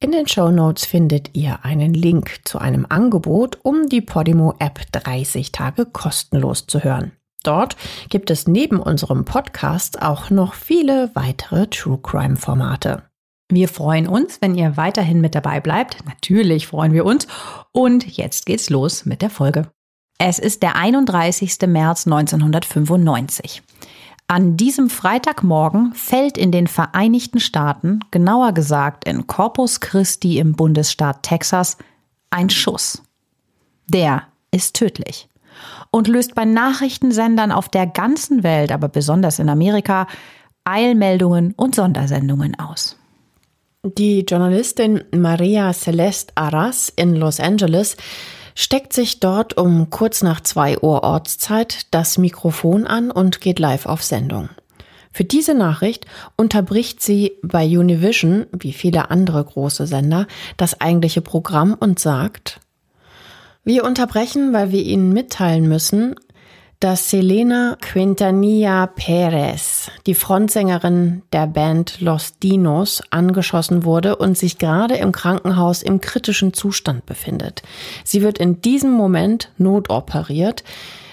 In den Show Notes findet ihr einen Link zu einem Angebot, um die Podimo App 30 Tage kostenlos zu hören. Dort gibt es neben unserem Podcast auch noch viele weitere True Crime Formate. Wir freuen uns, wenn ihr weiterhin mit dabei bleibt. Natürlich freuen wir uns. Und jetzt geht's los mit der Folge. Es ist der 31. März 1995. An diesem Freitagmorgen fällt in den Vereinigten Staaten, genauer gesagt in Corpus Christi im Bundesstaat Texas, ein Schuss. Der ist tödlich und löst bei Nachrichtensendern auf der ganzen Welt, aber besonders in Amerika, Eilmeldungen und Sondersendungen aus. Die Journalistin Maria Celeste Arras in Los Angeles steckt sich dort um kurz nach zwei Uhr Ortszeit das Mikrofon an und geht live auf Sendung. Für diese Nachricht unterbricht sie bei Univision, wie viele andere große Sender, das eigentliche Programm und sagt, wir unterbrechen, weil wir Ihnen mitteilen müssen, dass Selena Quintanilla Perez, die Frontsängerin der Band Los Dinos, angeschossen wurde und sich gerade im Krankenhaus im kritischen Zustand befindet. Sie wird in diesem Moment notoperiert.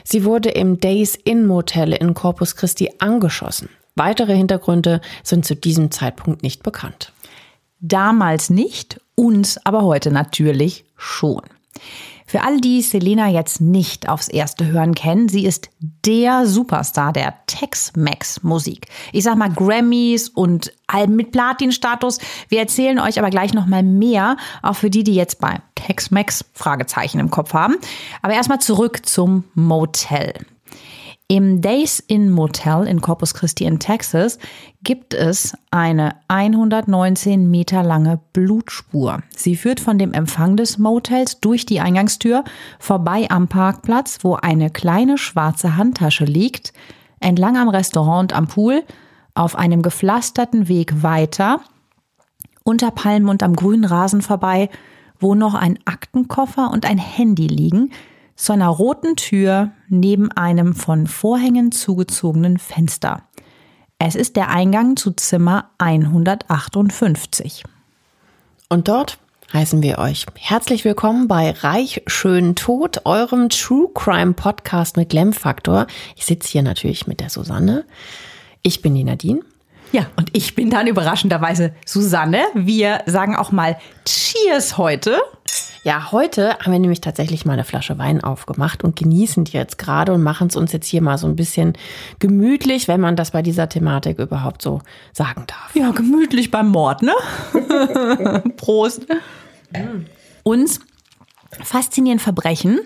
Sie wurde im Days Inn Motel in Corpus Christi angeschossen. Weitere Hintergründe sind zu diesem Zeitpunkt nicht bekannt. Damals nicht, uns aber heute natürlich schon. Für alle, die Selena jetzt nicht aufs erste Hören kennen, sie ist der Superstar der Tex-Mex-Musik. Ich sag mal Grammys und Alben mit Platin-Status. Wir erzählen euch aber gleich noch mal mehr, auch für die, die jetzt bei Tex-Mex Fragezeichen im Kopf haben. Aber erstmal zurück zum Motel. Im Days Inn Motel in Corpus Christi in Texas gibt es eine 119 Meter lange Blutspur. Sie führt von dem Empfang des Motels durch die Eingangstür vorbei am Parkplatz, wo eine kleine schwarze Handtasche liegt, entlang am Restaurant am Pool, auf einem gepflasterten Weg weiter, unter Palmen und am grünen Rasen vorbei, wo noch ein Aktenkoffer und ein Handy liegen, zu einer roten Tür neben einem von Vorhängen zugezogenen Fenster. Es ist der Eingang zu Zimmer 158. Und dort heißen wir euch herzlich willkommen bei Reich Schön Tod, eurem True Crime Podcast mit Glam Faktor. Ich sitze hier natürlich mit der Susanne. Ich bin die Nadine. Ja, und ich bin dann überraschenderweise Susanne. Wir sagen auch mal Cheers heute. Ja, heute haben wir nämlich tatsächlich mal eine Flasche Wein aufgemacht und genießen die jetzt gerade und machen es uns jetzt hier mal so ein bisschen gemütlich, wenn man das bei dieser Thematik überhaupt so sagen darf. Ja, gemütlich beim Mord, ne? Prost. Uns faszinieren Verbrechen,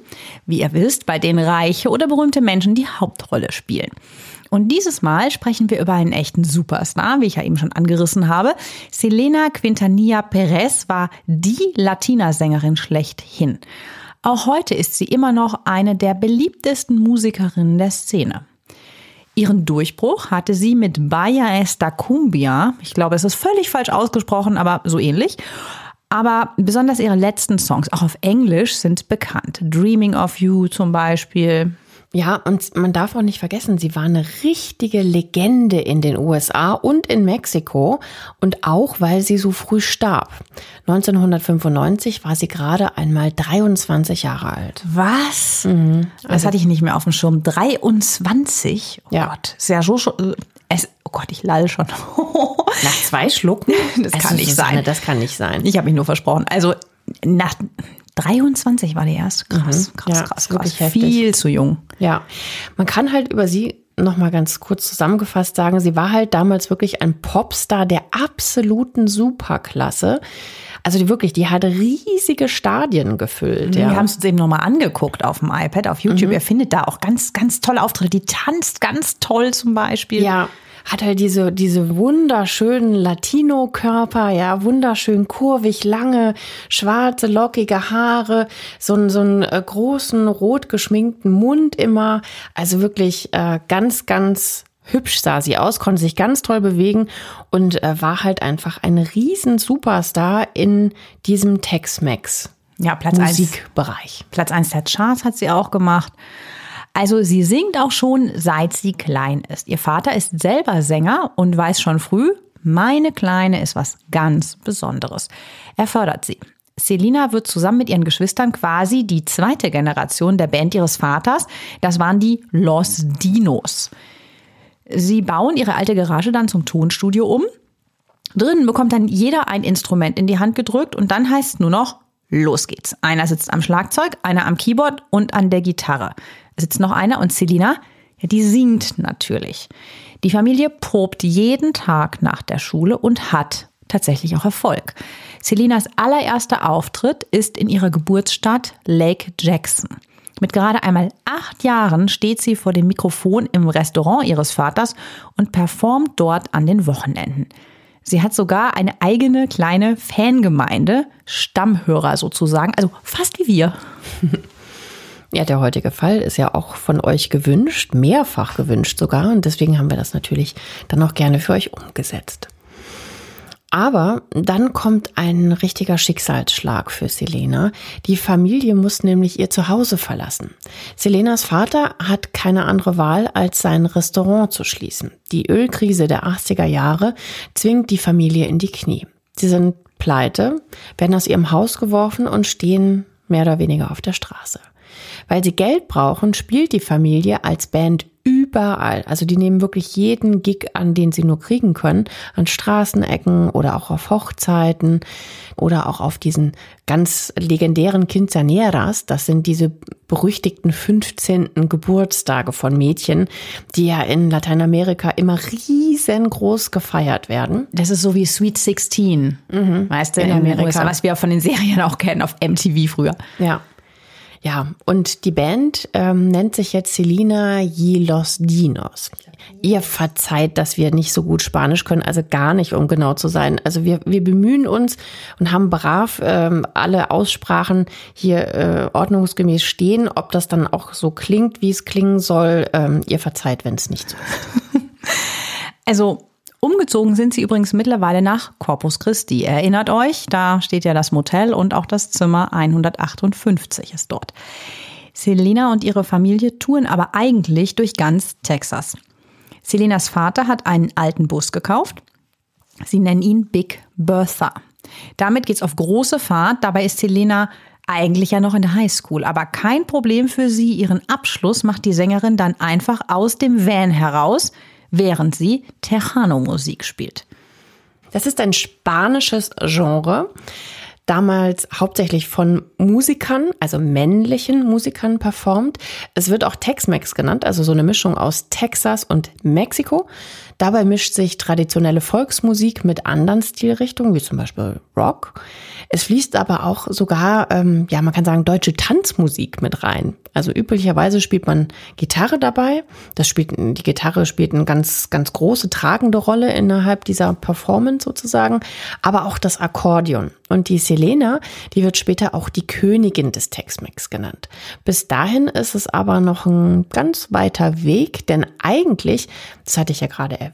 wie ihr wisst, bei denen reiche oder berühmte Menschen die Hauptrolle spielen. Und dieses Mal sprechen wir über einen echten Superstar, wie ich ja eben schon angerissen habe. Selena Quintanilla Perez war die Latina-Sängerin schlechthin. Auch heute ist sie immer noch eine der beliebtesten Musikerinnen der Szene. Ihren Durchbruch hatte sie mit Baya Esta Cumbia. Ich glaube, es ist völlig falsch ausgesprochen, aber so ähnlich. Aber besonders ihre letzten Songs, auch auf Englisch, sind bekannt. Dreaming of You zum Beispiel. Ja, und man darf auch nicht vergessen, sie war eine richtige Legende in den USA und in Mexiko und auch, weil sie so früh starb. 1995 war sie gerade einmal 23 Jahre alt. Was? Mhm. Das also, hatte ich nicht mehr auf dem Schirm. 23? Oh ja. Gott, ist ja so oh Gott, ich lall schon. Nach zwei Schlucken? Das kann also, nicht Susanne, sein. Das kann nicht sein. Ich habe mich nur versprochen. Also nach 23 war die erst. Krass, mhm. krass, ja, krass, krass. Viel zu jung. Ja, man kann halt über sie noch mal ganz kurz zusammengefasst sagen, sie war halt damals wirklich ein Popstar der absoluten Superklasse. Also die wirklich, die hat riesige Stadien gefüllt. Ja. Wir haben es uns eben nochmal angeguckt auf dem iPad, auf YouTube. Mhm. Ihr findet da auch ganz, ganz tolle Auftritte. Die tanzt ganz toll zum Beispiel. Ja, hat halt diese, diese wunderschönen Latino-Körper, ja, wunderschön kurvig, lange, schwarze, lockige Haare, so, einen so einen äh, großen, rot geschminkten Mund immer. Also wirklich äh, ganz, ganz hübsch sah sie aus, konnte sich ganz toll bewegen und äh, war halt einfach ein riesen Superstar in diesem Tex-Mex. Ja, Platz Musikbereich. Eins, Platz 1 der Charts hat sie auch gemacht. Also sie singt auch schon, seit sie klein ist. Ihr Vater ist selber Sänger und weiß schon früh, meine Kleine ist was ganz Besonderes. Er fördert sie. Selina wird zusammen mit ihren Geschwistern quasi die zweite Generation der Band ihres Vaters. Das waren die Los Dinos. Sie bauen ihre alte Garage dann zum Tonstudio um. Drinnen bekommt dann jeder ein Instrument in die Hand gedrückt und dann heißt nur noch, los geht's. Einer sitzt am Schlagzeug, einer am Keyboard und an der Gitarre sitzt noch einer und Selina, ja, die singt natürlich. Die Familie probt jeden Tag nach der Schule und hat tatsächlich auch Erfolg. Selinas allererster Auftritt ist in ihrer Geburtsstadt Lake Jackson. Mit gerade einmal acht Jahren steht sie vor dem Mikrofon im Restaurant ihres Vaters und performt dort an den Wochenenden. Sie hat sogar eine eigene kleine Fangemeinde, Stammhörer sozusagen, also fast wie wir. Ja, der heutige Fall ist ja auch von euch gewünscht, mehrfach gewünscht sogar. Und deswegen haben wir das natürlich dann auch gerne für euch umgesetzt. Aber dann kommt ein richtiger Schicksalsschlag für Selena. Die Familie muss nämlich ihr Zuhause verlassen. Selenas Vater hat keine andere Wahl, als sein Restaurant zu schließen. Die Ölkrise der 80er Jahre zwingt die Familie in die Knie. Sie sind pleite, werden aus ihrem Haus geworfen und stehen mehr oder weniger auf der Straße. Weil sie Geld brauchen, spielt die Familie als Band überall. Also die nehmen wirklich jeden Gig an, den sie nur kriegen können, an Straßenecken oder auch auf Hochzeiten oder auch auf diesen ganz legendären Quinceaneras. Das sind diese berüchtigten 15. Geburtstage von Mädchen, die ja in Lateinamerika immer riesengroß gefeiert werden. Das ist so wie Sweet 16, mhm. weißt du, in, in Amerika. USA, was wir auch von den Serien auch kennen auf MTV früher. Ja. Ja, und die Band ähm, nennt sich jetzt Selina y los Dinos. Ihr verzeiht, dass wir nicht so gut Spanisch können, also gar nicht, um genau zu sein. Also wir, wir bemühen uns und haben brav ähm, alle Aussprachen hier äh, ordnungsgemäß stehen. Ob das dann auch so klingt, wie es klingen soll, ähm, ihr verzeiht, wenn es nicht so ist. Also Umgezogen sind sie übrigens mittlerweile nach Corpus Christi. Erinnert euch, da steht ja das Motel und auch das Zimmer 158 ist dort. Selena und ihre Familie touren aber eigentlich durch ganz Texas. Selenas Vater hat einen alten Bus gekauft. Sie nennen ihn Big Bertha. Damit geht's auf große Fahrt. Dabei ist Selena eigentlich ja noch in der Highschool, aber kein Problem für sie. Ihren Abschluss macht die Sängerin dann einfach aus dem Van heraus während sie Tejano-Musik spielt. Das ist ein spanisches Genre, damals hauptsächlich von Musikern, also männlichen Musikern performt. Es wird auch Tex-Mex genannt, also so eine Mischung aus Texas und Mexiko. Dabei mischt sich traditionelle Volksmusik mit anderen Stilrichtungen, wie zum Beispiel Rock. Es fließt aber auch sogar, ähm, ja, man kann sagen, deutsche Tanzmusik mit rein. Also üblicherweise spielt man Gitarre dabei. Das spielt, die Gitarre spielt eine ganz, ganz große tragende Rolle innerhalb dieser Performance sozusagen. Aber auch das Akkordeon. Und die Selena, die wird später auch die Königin des Tex-Mex genannt. Bis dahin ist es aber noch ein ganz weiter Weg, denn eigentlich, das hatte ich ja gerade erwähnt,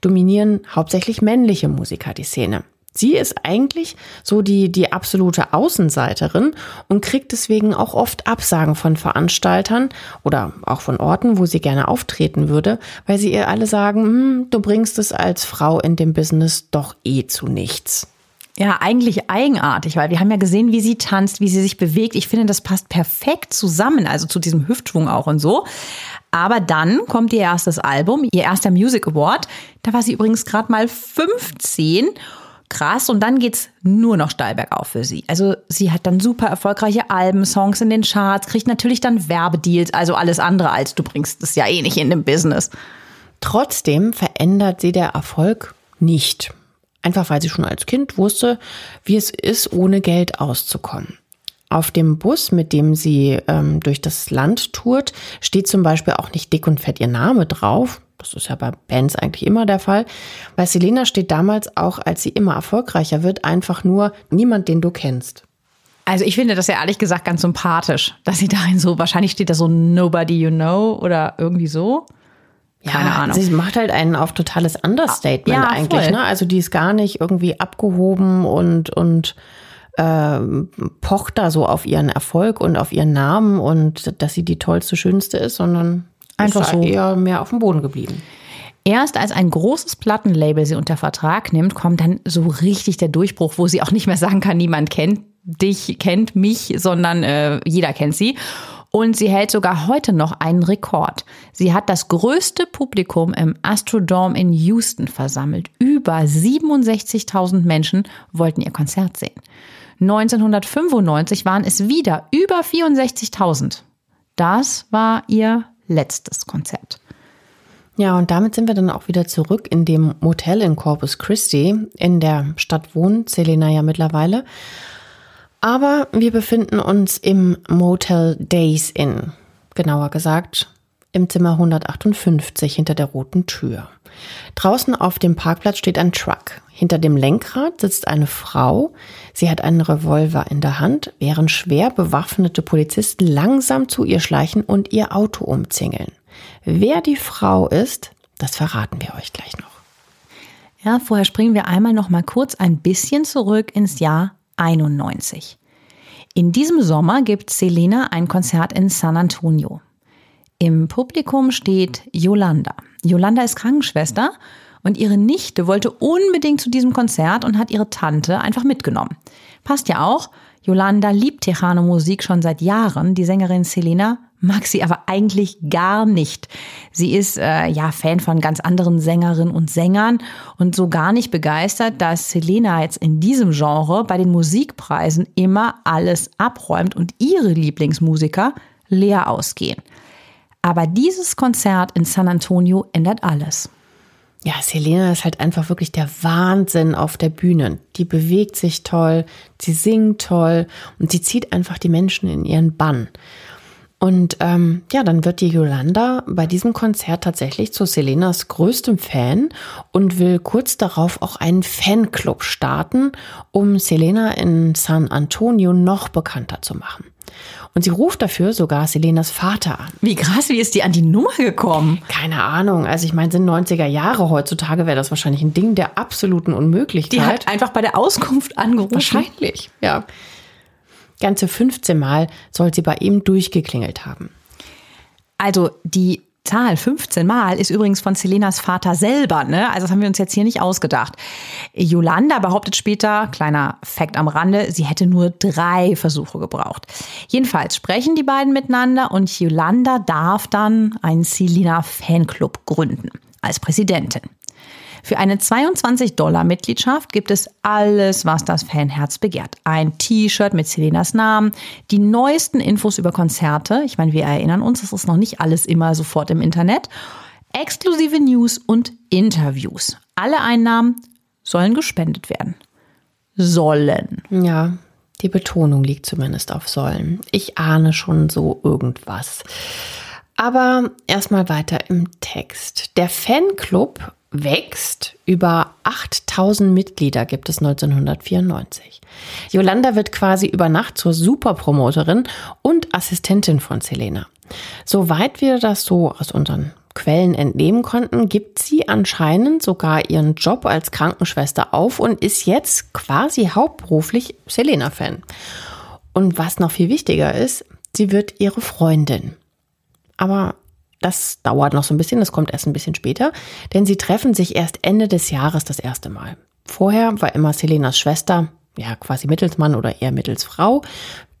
dominieren hauptsächlich männliche Musiker die Szene. Sie ist eigentlich so die, die absolute Außenseiterin und kriegt deswegen auch oft Absagen von Veranstaltern oder auch von Orten, wo sie gerne auftreten würde, weil sie ihr alle sagen, hm, du bringst es als Frau in dem Business doch eh zu nichts. Ja, eigentlich eigenartig, weil wir haben ja gesehen, wie sie tanzt, wie sie sich bewegt. Ich finde, das passt perfekt zusammen, also zu diesem Hüftschwung auch und so. Aber dann kommt ihr erstes Album, ihr erster Music Award. Da war sie übrigens gerade mal 15 krass und dann geht's nur noch steil bergauf für sie. Also sie hat dann super erfolgreiche Alben, Songs in den Charts, kriegt natürlich dann Werbedeals, also alles andere als du bringst es ja eh nicht in dem Business. Trotzdem verändert sie der Erfolg nicht. Einfach weil sie schon als Kind wusste, wie es ist, ohne Geld auszukommen. Auf dem Bus, mit dem sie ähm, durch das Land tourt, steht zum Beispiel auch nicht dick und fett ihr Name drauf. Das ist ja bei Bands eigentlich immer der Fall. Bei Selena steht damals auch, als sie immer erfolgreicher wird, einfach nur niemand, den du kennst. Also ich finde das ja ehrlich gesagt ganz sympathisch, dass sie dahin so, wahrscheinlich steht da so Nobody You Know oder irgendwie so. Keine ja, Ahnung. Sie macht halt ein auf totales Understatement ja, eigentlich. Ne? Also die ist gar nicht irgendwie abgehoben und, und äh, pocht da so auf ihren Erfolg und auf ihren Namen und dass sie die tollste, schönste ist, sondern einfach ist so eher mehr auf dem Boden geblieben. Erst als ein großes Plattenlabel sie unter Vertrag nimmt, kommt dann so richtig der Durchbruch, wo sie auch nicht mehr sagen kann, niemand kennt dich, kennt mich, sondern äh, jeder kennt sie. Und sie hält sogar heute noch einen Rekord. Sie hat das größte Publikum im Astrodome in Houston versammelt. Über 67.000 Menschen wollten ihr Konzert sehen. 1995 waren es wieder über 64.000. Das war ihr letztes Konzert. Ja, und damit sind wir dann auch wieder zurück in dem Motel in Corpus Christi. In der Stadt wohnt Selena ja mittlerweile. Aber wir befinden uns im Motel Days Inn. Genauer gesagt im Zimmer 158 hinter der roten Tür. Draußen auf dem Parkplatz steht ein Truck. Hinter dem Lenkrad sitzt eine Frau. Sie hat einen Revolver in der Hand, während schwer bewaffnete Polizisten langsam zu ihr schleichen und ihr Auto umzingeln. Wer die Frau ist, das verraten wir euch gleich noch. Ja, vorher springen wir einmal noch mal kurz ein bisschen zurück ins Jahr 91. In diesem Sommer gibt Selena ein Konzert in San Antonio. Im Publikum steht Yolanda. Yolanda ist Krankenschwester und ihre Nichte wollte unbedingt zu diesem Konzert und hat ihre Tante einfach mitgenommen. Passt ja auch. Yolanda liebt Tejano Musik schon seit Jahren. Die Sängerin Selena mag sie aber eigentlich gar nicht. Sie ist äh, ja Fan von ganz anderen Sängerinnen und Sängern und so gar nicht begeistert, dass Selena jetzt in diesem Genre bei den Musikpreisen immer alles abräumt und ihre Lieblingsmusiker leer ausgehen. Aber dieses Konzert in San Antonio ändert alles. Ja, Selena ist halt einfach wirklich der Wahnsinn auf der Bühne. Die bewegt sich toll, sie singt toll und sie zieht einfach die Menschen in ihren Bann. Und ähm, ja, dann wird die Yolanda bei diesem Konzert tatsächlich zu Selenas größtem Fan und will kurz darauf auch einen Fanclub starten, um Selena in San Antonio noch bekannter zu machen. Und sie ruft dafür sogar Selenas Vater an. Wie krass, wie ist die an die Nummer gekommen? Keine Ahnung. Also ich meine, sind 90er Jahre. Heutzutage wäre das wahrscheinlich ein Ding der absoluten Unmöglichkeit. Die hat einfach bei der Auskunft angerufen. Wahrscheinlich, ja. Ganze 15 Mal soll sie bei ihm durchgeklingelt haben. Also die Zahl 15 Mal ist übrigens von Selenas Vater selber, ne? Also das haben wir uns jetzt hier nicht ausgedacht. Yolanda behauptet später, kleiner Fakt am Rande, sie hätte nur drei Versuche gebraucht. Jedenfalls sprechen die beiden miteinander und Yolanda darf dann einen Selena Fanclub gründen als Präsidentin. Für eine 22-Dollar-Mitgliedschaft gibt es alles, was das Fanherz begehrt. Ein T-Shirt mit Selenas Namen, die neuesten Infos über Konzerte. Ich meine, wir erinnern uns, das ist noch nicht alles immer sofort im Internet. Exklusive News und Interviews. Alle Einnahmen sollen gespendet werden. Sollen. Ja, die Betonung liegt zumindest auf sollen. Ich ahne schon so irgendwas. Aber erstmal weiter im Text. Der Fanclub wächst. Über 8000 Mitglieder gibt es 1994. Yolanda wird quasi über Nacht zur Superpromoterin und Assistentin von Selena. Soweit wir das so aus unseren Quellen entnehmen konnten, gibt sie anscheinend sogar ihren Job als Krankenschwester auf und ist jetzt quasi hauptberuflich Selena-Fan. Und was noch viel wichtiger ist, sie wird ihre Freundin. Aber das dauert noch so ein bisschen, das kommt erst ein bisschen später, denn sie treffen sich erst Ende des Jahres das erste Mal. Vorher war immer Selenas Schwester, ja quasi Mittelsmann oder eher Mittelsfrau.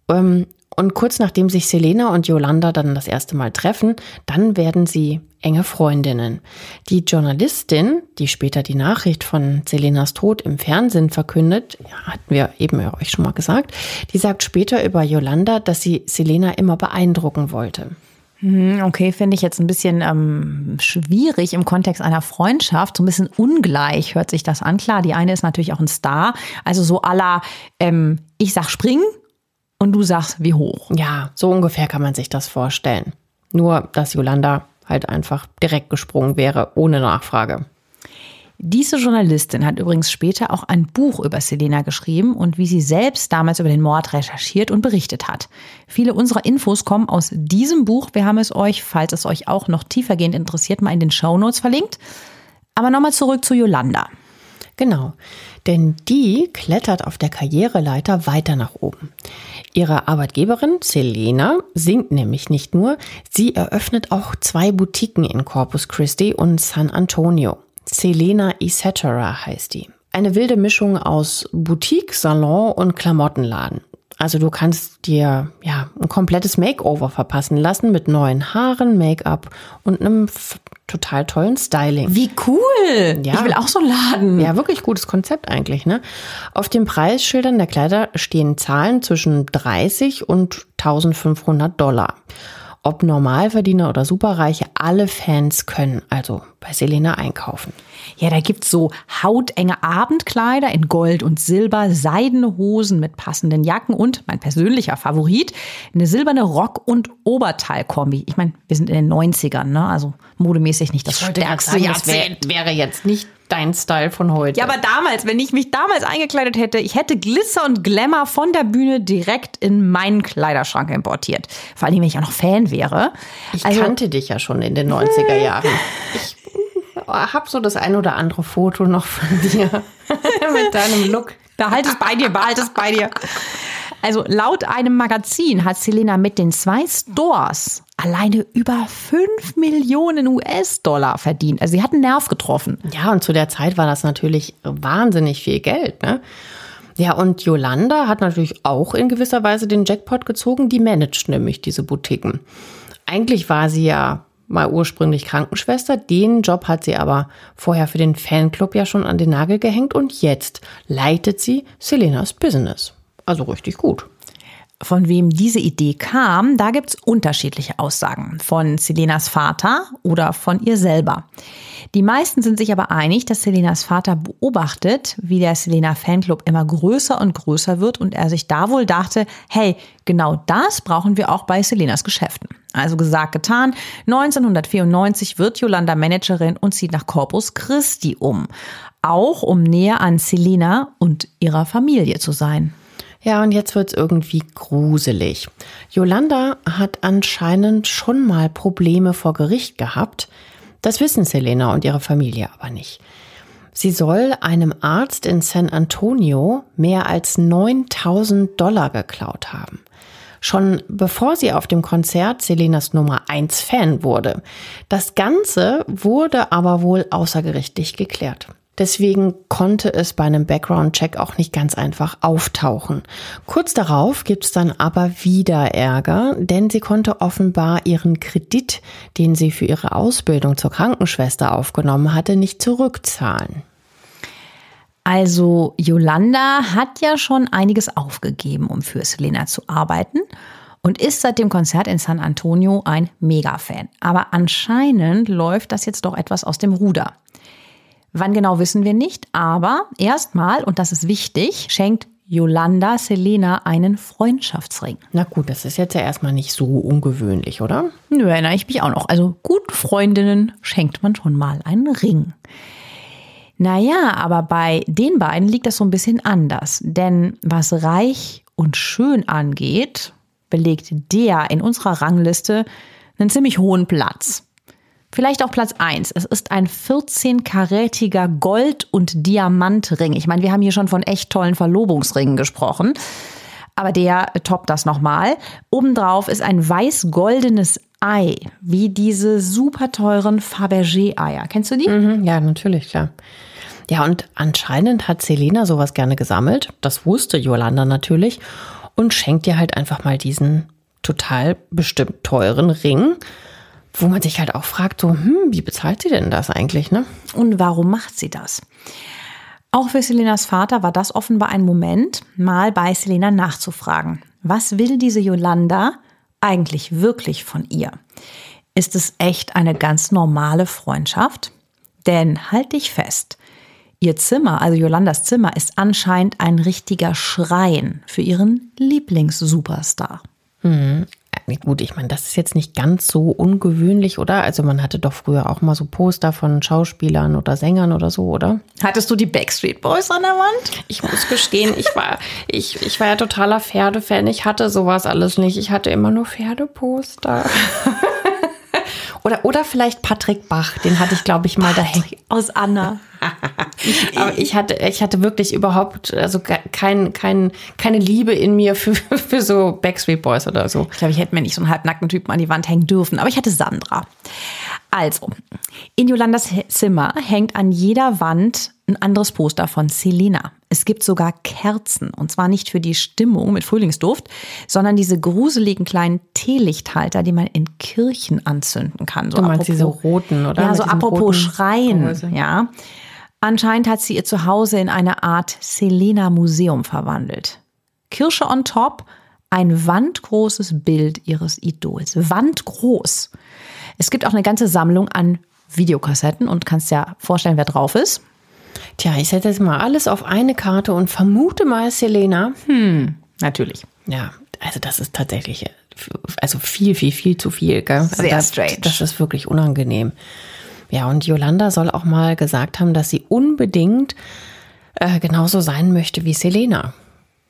Ähm, und kurz nachdem sich Selena und Yolanda dann das erste Mal treffen, dann werden sie enge Freundinnen. Die Journalistin, die später die Nachricht von Selenas Tod im Fernsehen verkündet, ja, hatten wir eben euch schon mal gesagt, die sagt später über Yolanda, dass sie Selena immer beeindrucken wollte. Hm, okay, finde ich jetzt ein bisschen ähm, schwierig im Kontext einer Freundschaft. So ein bisschen ungleich hört sich das an. Klar, die eine ist natürlich auch ein Star. Also so aller, ähm, ich sag springen und du sagst wie hoch. Ja, so ungefähr kann man sich das vorstellen. Nur, dass Yolanda halt einfach direkt gesprungen wäre, ohne Nachfrage. Diese Journalistin hat übrigens später auch ein Buch über Selena geschrieben und wie sie selbst damals über den Mord recherchiert und berichtet hat. Viele unserer Infos kommen aus diesem Buch. Wir haben es euch, falls es euch auch noch tiefergehend interessiert, mal in den Show Notes verlinkt. Aber nochmal zurück zu Yolanda. Genau, denn die klettert auf der Karriereleiter weiter nach oben. Ihre Arbeitgeberin Selena singt nämlich nicht nur, sie eröffnet auch zwei Boutiquen in Corpus Christi und San Antonio. Selena Etc. heißt die. Eine wilde Mischung aus Boutique, Salon und Klamottenladen. Also du kannst dir ja ein komplettes Makeover verpassen lassen mit neuen Haaren, Make-up und einem total tollen Styling. Wie cool! Ja. Ich will auch so einen Laden. Ja, wirklich gutes Konzept eigentlich. Ne? Auf den Preisschildern der Kleider stehen Zahlen zwischen 30 und 1500 Dollar ob Normalverdiener oder Superreiche, alle Fans können also bei Selena einkaufen. Ja, da gibt's so hautenge Abendkleider in Gold und Silber, seidene Hosen mit passenden Jacken und mein persönlicher Favorit, eine silberne Rock- und Oberteilkombi. Ich meine, wir sind in den 90ern, ne? Also modemäßig nicht das stärkste Jahrzehnt. Wäre jetzt nicht dein Style von heute. Ja, aber damals, wenn ich mich damals eingekleidet hätte, ich hätte Glitzer und Glamour von der Bühne direkt in meinen Kleiderschrank importiert. Vor allem, wenn ich auch noch Fan wäre. Ich also, kannte dich ja schon in den 90er Jahren. Ich habe so das ein oder andere Foto noch von dir mit deinem Look. Behalt es bei dir, behalt es bei dir. Also laut einem Magazin hat Selena mit den zwei Stores alleine über 5 Millionen US-Dollar verdient. Also sie hat einen Nerv getroffen. Ja, und zu der Zeit war das natürlich wahnsinnig viel Geld. Ne? Ja, und Yolanda hat natürlich auch in gewisser Weise den Jackpot gezogen. Die managt nämlich diese Boutiquen. Eigentlich war sie ja mal ursprünglich Krankenschwester. Den Job hat sie aber vorher für den Fanclub ja schon an den Nagel gehängt und jetzt leitet sie Selenas Business. Also richtig gut. Von wem diese Idee kam, da gibt's unterschiedliche Aussagen. Von Selenas Vater oder von ihr selber. Die meisten sind sich aber einig, dass Selenas Vater beobachtet, wie der Selena Fanclub immer größer und größer wird und er sich da wohl dachte, hey, genau das brauchen wir auch bei Selenas Geschäften. Also gesagt, getan. 1994 wird Yolanda Managerin und zieht nach Corpus Christi um. Auch um näher an Selena und ihrer Familie zu sein. Ja, und jetzt wird's irgendwie gruselig. Yolanda hat anscheinend schon mal Probleme vor Gericht gehabt. Das wissen Selena und ihre Familie aber nicht. Sie soll einem Arzt in San Antonio mehr als 9000 Dollar geklaut haben. Schon bevor sie auf dem Konzert Selenas Nummer 1 Fan wurde. Das Ganze wurde aber wohl außergerichtlich geklärt. Deswegen konnte es bei einem Background-Check auch nicht ganz einfach auftauchen. Kurz darauf gibt es dann aber wieder Ärger, denn sie konnte offenbar ihren Kredit, den sie für ihre Ausbildung zur Krankenschwester aufgenommen hatte, nicht zurückzahlen. Also Yolanda hat ja schon einiges aufgegeben, um für Selena zu arbeiten und ist seit dem Konzert in San Antonio ein Mega-Fan. Aber anscheinend läuft das jetzt doch etwas aus dem Ruder. Wann genau wissen wir nicht, aber erstmal, und das ist wichtig, schenkt Yolanda Selena einen Freundschaftsring. Na gut, das ist jetzt ja erstmal nicht so ungewöhnlich, oder? Nö, erinnere ich mich auch noch. Also guten Freundinnen schenkt man schon mal einen Ring. Naja, aber bei den beiden liegt das so ein bisschen anders. Denn was reich und schön angeht, belegt der in unserer Rangliste einen ziemlich hohen Platz. Vielleicht auch Platz 1. Es ist ein 14-karätiger Gold- und Diamantring. Ich meine, wir haben hier schon von echt tollen Verlobungsringen gesprochen. Aber der toppt das nochmal. Obendrauf ist ein weiß-goldenes Ei, wie diese super teuren Fabergé-Eier. Kennst du die? Mhm, ja, natürlich, klar. Ja, und anscheinend hat Selena sowas gerne gesammelt. Das wusste Yolanda natürlich. Und schenkt ihr halt einfach mal diesen total bestimmt teuren Ring wo man sich halt auch fragt, so, hm, wie bezahlt sie denn das eigentlich, ne? Und warum macht sie das? Auch für Selenas Vater war das offenbar ein Moment, mal bei Selena nachzufragen. Was will diese Yolanda eigentlich wirklich von ihr? Ist es echt eine ganz normale Freundschaft? Denn halt dich fest, ihr Zimmer, also Jolandas Zimmer, ist anscheinend ein richtiger Schrein für ihren Lieblingssuperstar. Mhm. Gut, ich meine, das ist jetzt nicht ganz so ungewöhnlich, oder? Also man hatte doch früher auch mal so Poster von Schauspielern oder Sängern oder so, oder? Hattest du die Backstreet Boys an der Wand? Ich muss gestehen, ich war, ich, ich war ja totaler Pferdefan. Ich hatte sowas alles nicht. Ich hatte immer nur Pferdeposter. Oder, oder vielleicht Patrick Bach, den hatte ich, glaube ich, mal dahin. Aus Anna. Aber ich hatte, ich hatte wirklich überhaupt, also kein, kein, keine Liebe in mir für, für so Backstreet Boys oder so. Ich glaube, ich hätte mir nicht so einen halbnackten Typen an die Wand hängen dürfen, aber ich hatte Sandra. Also, in Jolandas Zimmer hängt an jeder Wand ein anderes Poster von Selena. Es gibt sogar Kerzen und zwar nicht für die Stimmung mit Frühlingsduft, sondern diese gruseligen kleinen Teelichthalter, die man in Kirchen anzünden kann. So du meinst apropos, diese roten, oder? Ja, so apropos Schreien, ja. Anscheinend hat sie ihr Zuhause in eine Art Selena-Museum verwandelt. Kirsche on top, ein wandgroßes Bild ihres Idols. Wandgroß. Es gibt auch eine ganze Sammlung an Videokassetten und kannst ja vorstellen, wer drauf ist. Tja, ich setze jetzt mal alles auf eine Karte und vermute mal Selena. Hm, natürlich. Ja, also das ist tatsächlich also viel, viel, viel zu viel. Gell? Sehr das, strange. Das ist wirklich unangenehm. Ja, und Yolanda soll auch mal gesagt haben, dass sie unbedingt äh, genauso sein möchte wie Selena.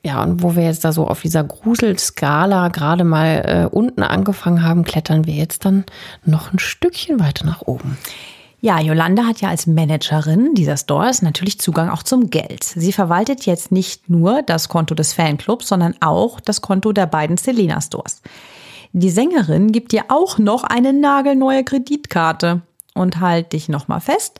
Ja, und wo wir jetzt da so auf dieser Gruselskala gerade mal äh, unten angefangen haben, klettern wir jetzt dann noch ein Stückchen weiter nach oben. Ja, Yolanda hat ja als Managerin dieser Stores natürlich Zugang auch zum Geld. Sie verwaltet jetzt nicht nur das Konto des Fanclubs, sondern auch das Konto der beiden Selena Stores. Die Sängerin gibt ihr auch noch eine nagelneue Kreditkarte. Und halt dich nochmal fest.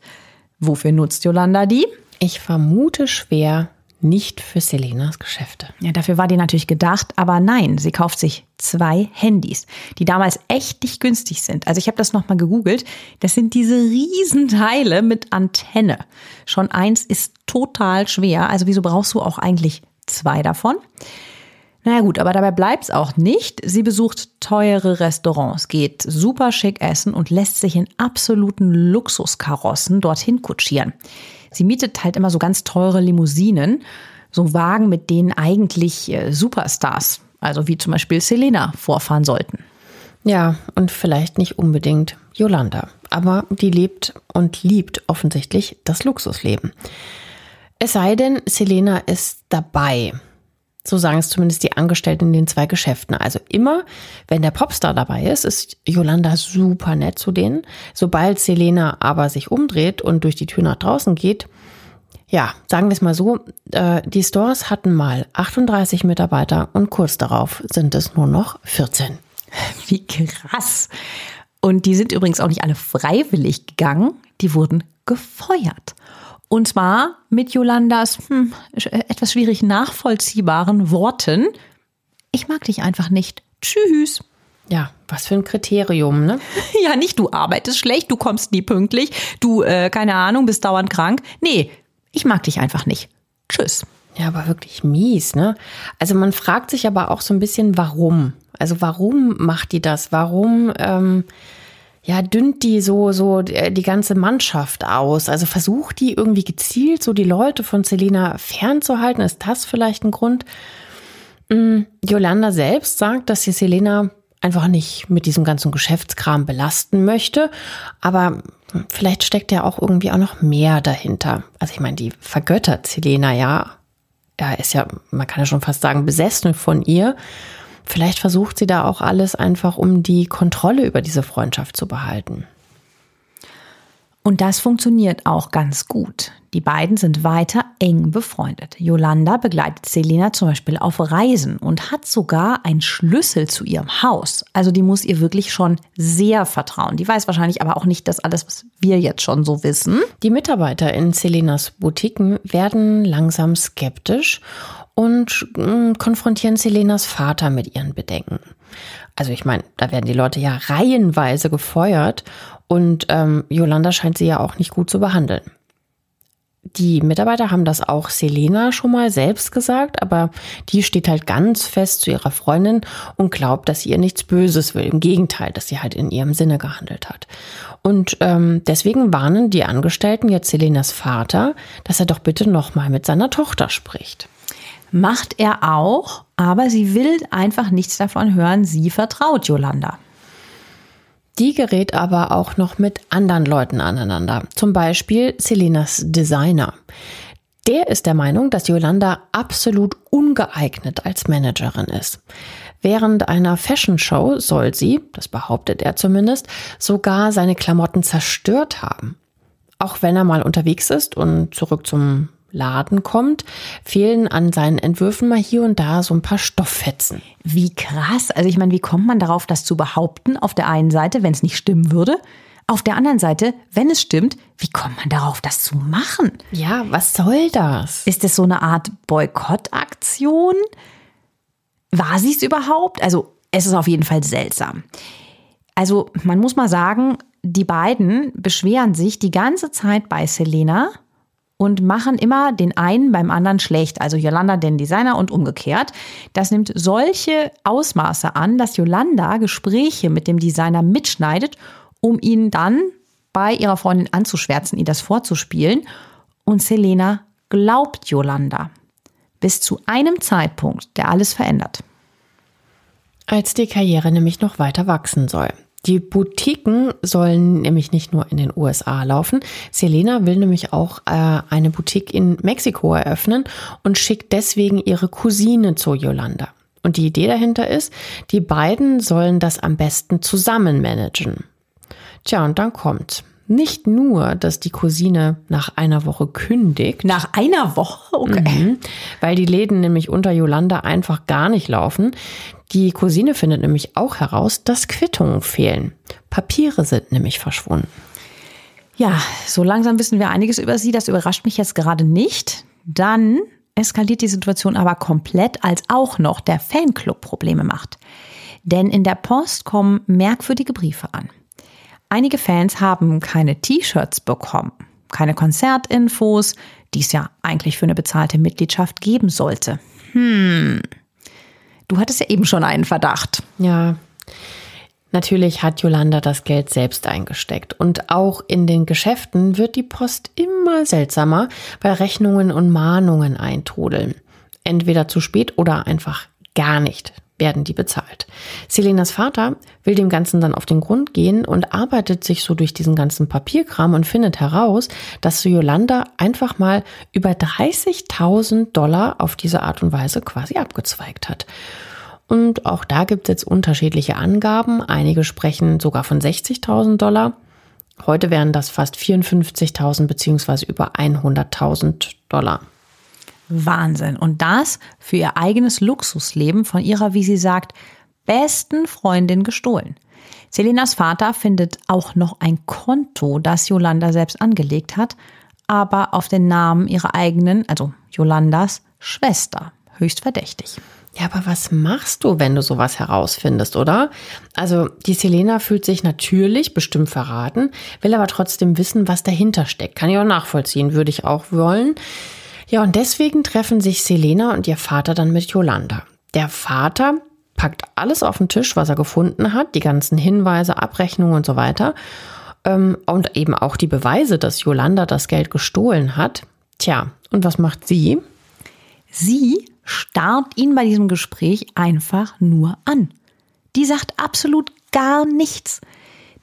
Wofür nutzt Yolanda die? Ich vermute schwer nicht für Selenas Geschäfte. Ja, dafür war die natürlich gedacht, aber nein, sie kauft sich zwei Handys, die damals echt nicht günstig sind. Also ich habe das nochmal gegoogelt. Das sind diese Riesenteile mit Antenne. Schon eins ist total schwer. Also wieso brauchst du auch eigentlich zwei davon? Naja gut, aber dabei bleibt's auch nicht. Sie besucht teure Restaurants, geht super schick essen und lässt sich in absoluten Luxuskarossen dorthin kutschieren. Sie mietet halt immer so ganz teure Limousinen, so Wagen, mit denen eigentlich äh, Superstars, also wie zum Beispiel Selena, vorfahren sollten. Ja, und vielleicht nicht unbedingt Yolanda, aber die lebt und liebt offensichtlich das Luxusleben. Es sei denn, Selena ist dabei. So sagen es zumindest die Angestellten in den zwei Geschäften. Also immer, wenn der Popstar dabei ist, ist Yolanda super nett zu denen. Sobald Selena aber sich umdreht und durch die Tür nach draußen geht, ja, sagen wir es mal so, äh, die Stores hatten mal 38 Mitarbeiter und kurz darauf sind es nur noch 14. Wie krass. Und die sind übrigens auch nicht alle freiwillig gegangen, die wurden gefeuert. Und zwar mit Jolandas hm, etwas schwierig nachvollziehbaren Worten. Ich mag dich einfach nicht. Tschüss. Ja, was für ein Kriterium, ne? ja, nicht du arbeitest schlecht, du kommst nie pünktlich, du, äh, keine Ahnung, bist dauernd krank. Nee, ich mag dich einfach nicht. Tschüss. Ja, aber wirklich mies, ne? Also man fragt sich aber auch so ein bisschen, warum? Also warum macht die das? Warum ähm, ja, dünnt die so, so äh, die ganze Mannschaft aus? Also versucht die irgendwie gezielt so die Leute von Selina fernzuhalten? Ist das vielleicht ein Grund? Mhm. Yolanda selbst sagt, dass sie Selena einfach nicht mit diesem ganzen Geschäftskram belasten möchte. Aber vielleicht steckt ja auch irgendwie auch noch mehr dahinter. Also ich meine, die vergöttert Selena ja. Ja, ist ja, man kann ja schon fast sagen, besessen von ihr. Vielleicht versucht sie da auch alles einfach, um die Kontrolle über diese Freundschaft zu behalten. Und das funktioniert auch ganz gut. Die beiden sind weiter eng befreundet. Yolanda begleitet Selena zum Beispiel auf Reisen und hat sogar einen Schlüssel zu ihrem Haus. Also die muss ihr wirklich schon sehr vertrauen. Die weiß wahrscheinlich aber auch nicht das alles, was wir jetzt schon so wissen. Die Mitarbeiter in Selenas Boutiquen werden langsam skeptisch und äh, konfrontieren Selenas Vater mit ihren Bedenken. Also ich meine, da werden die Leute ja reihenweise gefeuert und ähm, Yolanda scheint sie ja auch nicht gut zu behandeln. Die Mitarbeiter haben das auch Selena schon mal selbst gesagt, aber die steht halt ganz fest zu ihrer Freundin und glaubt, dass sie ihr nichts Böses will. Im Gegenteil, dass sie halt in ihrem Sinne gehandelt hat. Und ähm, deswegen warnen die Angestellten jetzt Selenas Vater, dass er doch bitte nochmal mit seiner Tochter spricht. Macht er auch, aber sie will einfach nichts davon hören. Sie vertraut Yolanda. Die gerät aber auch noch mit anderen Leuten aneinander. Zum Beispiel Selenas Designer. Der ist der Meinung, dass Yolanda absolut ungeeignet als Managerin ist. Während einer Fashion Show soll sie, das behauptet er zumindest, sogar seine Klamotten zerstört haben. Auch wenn er mal unterwegs ist und zurück zum Laden kommt, fehlen an seinen Entwürfen mal hier und da so ein paar Stofffetzen. Wie krass. Also ich meine, wie kommt man darauf, das zu behaupten? Auf der einen Seite, wenn es nicht stimmen würde. Auf der anderen Seite, wenn es stimmt, wie kommt man darauf, das zu machen? Ja, was soll das? Ist es so eine Art Boykottaktion? War sie es überhaupt? Also es ist auf jeden Fall seltsam. Also man muss mal sagen, die beiden beschweren sich die ganze Zeit bei Selena und machen immer den einen beim anderen schlecht. Also Yolanda den Designer und umgekehrt. Das nimmt solche Ausmaße an, dass Yolanda Gespräche mit dem Designer mitschneidet, um ihn dann bei ihrer Freundin anzuschwärzen, ihr das vorzuspielen. Und Selena glaubt Yolanda. Bis zu einem Zeitpunkt, der alles verändert. Als die Karriere nämlich noch weiter wachsen soll. Die Boutiquen sollen nämlich nicht nur in den USA laufen. Selena will nämlich auch äh, eine Boutique in Mexiko eröffnen und schickt deswegen ihre Cousine zu Yolanda. Und die Idee dahinter ist, die beiden sollen das am besten zusammen managen. Tja, und dann kommt nicht nur, dass die Cousine nach einer Woche kündigt. Nach einer Woche? Okay. Mhm, weil die Läden nämlich unter Yolanda einfach gar nicht laufen. Die Cousine findet nämlich auch heraus, dass Quittungen fehlen. Papiere sind nämlich verschwunden. Ja, so langsam wissen wir einiges über sie. Das überrascht mich jetzt gerade nicht. Dann eskaliert die Situation aber komplett, als auch noch der Fanclub Probleme macht. Denn in der Post kommen merkwürdige Briefe an. Einige Fans haben keine T-Shirts bekommen, keine Konzertinfos, die es ja eigentlich für eine bezahlte Mitgliedschaft geben sollte. Hm. Du hattest ja eben schon einen Verdacht. Ja. Natürlich hat Yolanda das Geld selbst eingesteckt. Und auch in den Geschäften wird die Post immer seltsamer, weil Rechnungen und Mahnungen eintrudeln. Entweder zu spät oder einfach gar nicht werden die bezahlt. Selenas Vater will dem Ganzen dann auf den Grund gehen und arbeitet sich so durch diesen ganzen Papierkram und findet heraus, dass Yolanda einfach mal über 30.000 Dollar auf diese Art und Weise quasi abgezweigt hat. Und auch da gibt es jetzt unterschiedliche Angaben. Einige sprechen sogar von 60.000 Dollar. Heute wären das fast 54.000 beziehungsweise über 100.000 Dollar. Wahnsinn. Und das für ihr eigenes Luxusleben von ihrer, wie sie sagt, besten Freundin gestohlen. Selenas Vater findet auch noch ein Konto, das Yolanda selbst angelegt hat, aber auf den Namen ihrer eigenen, also Yolandas Schwester. Höchst verdächtig. Ja, aber was machst du, wenn du sowas herausfindest, oder? Also, die Selena fühlt sich natürlich bestimmt verraten, will aber trotzdem wissen, was dahinter steckt. Kann ich auch nachvollziehen, würde ich auch wollen. Ja, und deswegen treffen sich Selena und ihr Vater dann mit Yolanda. Der Vater packt alles auf den Tisch, was er gefunden hat, die ganzen Hinweise, Abrechnungen und so weiter. Ähm, und eben auch die Beweise, dass Yolanda das Geld gestohlen hat. Tja, und was macht sie? Sie starrt ihn bei diesem Gespräch einfach nur an. Die sagt absolut gar nichts.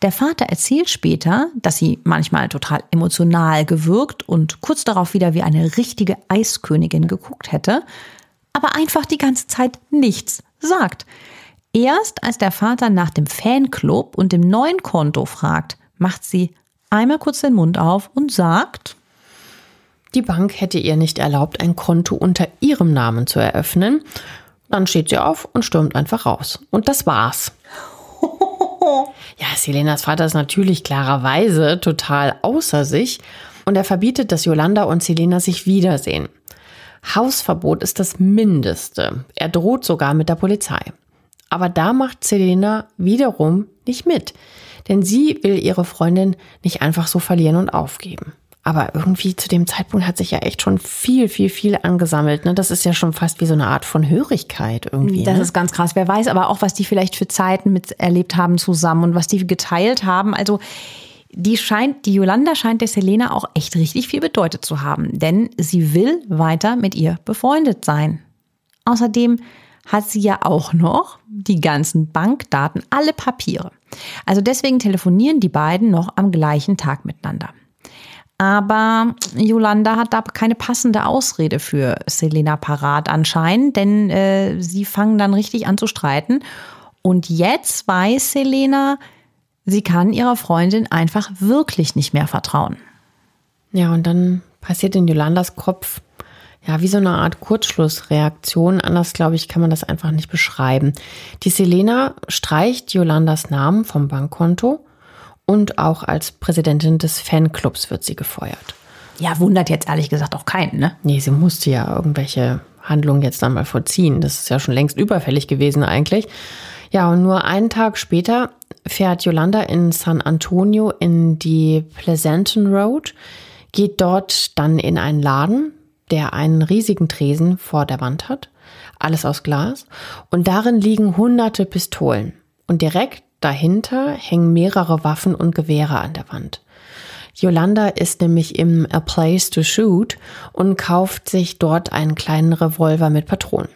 Der Vater erzählt später, dass sie manchmal total emotional gewirkt und kurz darauf wieder wie eine richtige Eiskönigin geguckt hätte, aber einfach die ganze Zeit nichts sagt. Erst als der Vater nach dem Fanclub und dem neuen Konto fragt, macht sie einmal kurz den Mund auf und sagt, die Bank hätte ihr nicht erlaubt, ein Konto unter ihrem Namen zu eröffnen. Dann steht sie auf und stürmt einfach raus. Und das war's. Ja, Selenas Vater ist natürlich klarerweise total außer sich und er verbietet, dass Yolanda und Selena sich wiedersehen. Hausverbot ist das Mindeste. Er droht sogar mit der Polizei. Aber da macht Selena wiederum nicht mit, denn sie will ihre Freundin nicht einfach so verlieren und aufgeben. Aber irgendwie zu dem Zeitpunkt hat sich ja echt schon viel, viel, viel angesammelt. Ne? Das ist ja schon fast wie so eine Art von Hörigkeit irgendwie. Das ne? ist ganz krass. Wer weiß aber auch, was die vielleicht für Zeiten miterlebt haben zusammen und was die geteilt haben. Also die scheint, die Yolanda scheint der Selena auch echt richtig viel bedeutet zu haben, denn sie will weiter mit ihr befreundet sein. Außerdem hat sie ja auch noch die ganzen Bankdaten, alle Papiere. Also deswegen telefonieren die beiden noch am gleichen Tag miteinander. Aber Yolanda hat da keine passende Ausrede für Selena parat anscheinend, denn äh, sie fangen dann richtig an zu streiten. Und jetzt weiß Selena, sie kann ihrer Freundin einfach wirklich nicht mehr vertrauen. Ja, und dann passiert in Yolandas Kopf ja, wie so eine Art Kurzschlussreaktion. Anders, glaube ich, kann man das einfach nicht beschreiben. Die Selena streicht Yolandas Namen vom Bankkonto und auch als Präsidentin des Fanclubs wird sie gefeuert. Ja, wundert jetzt ehrlich gesagt auch keinen, ne? Nee, sie musste ja irgendwelche Handlungen jetzt dann mal vollziehen. Das ist ja schon längst überfällig gewesen eigentlich. Ja, und nur einen Tag später fährt Yolanda in San Antonio in die Pleasanton Road, geht dort dann in einen Laden, der einen riesigen Tresen vor der Wand hat, alles aus Glas, und darin liegen hunderte Pistolen. Und direkt dahinter hängen mehrere Waffen und Gewehre an der Wand. Yolanda ist nämlich im A Place to Shoot und kauft sich dort einen kleinen Revolver mit Patronen.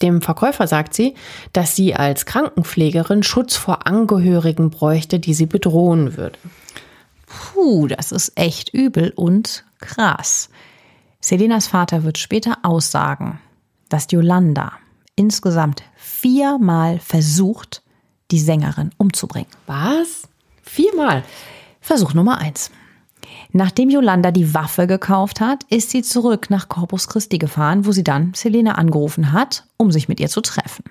Dem Verkäufer sagt sie, dass sie als Krankenpflegerin Schutz vor Angehörigen bräuchte, die sie bedrohen würde. Puh, das ist echt übel und krass. Selenas Vater wird später aussagen, dass Yolanda insgesamt viermal versucht, die Sängerin umzubringen. Was? Viermal? Versuch Nummer eins. Nachdem Yolanda die Waffe gekauft hat, ist sie zurück nach Corpus Christi gefahren, wo sie dann Selena angerufen hat, um sich mit ihr zu treffen.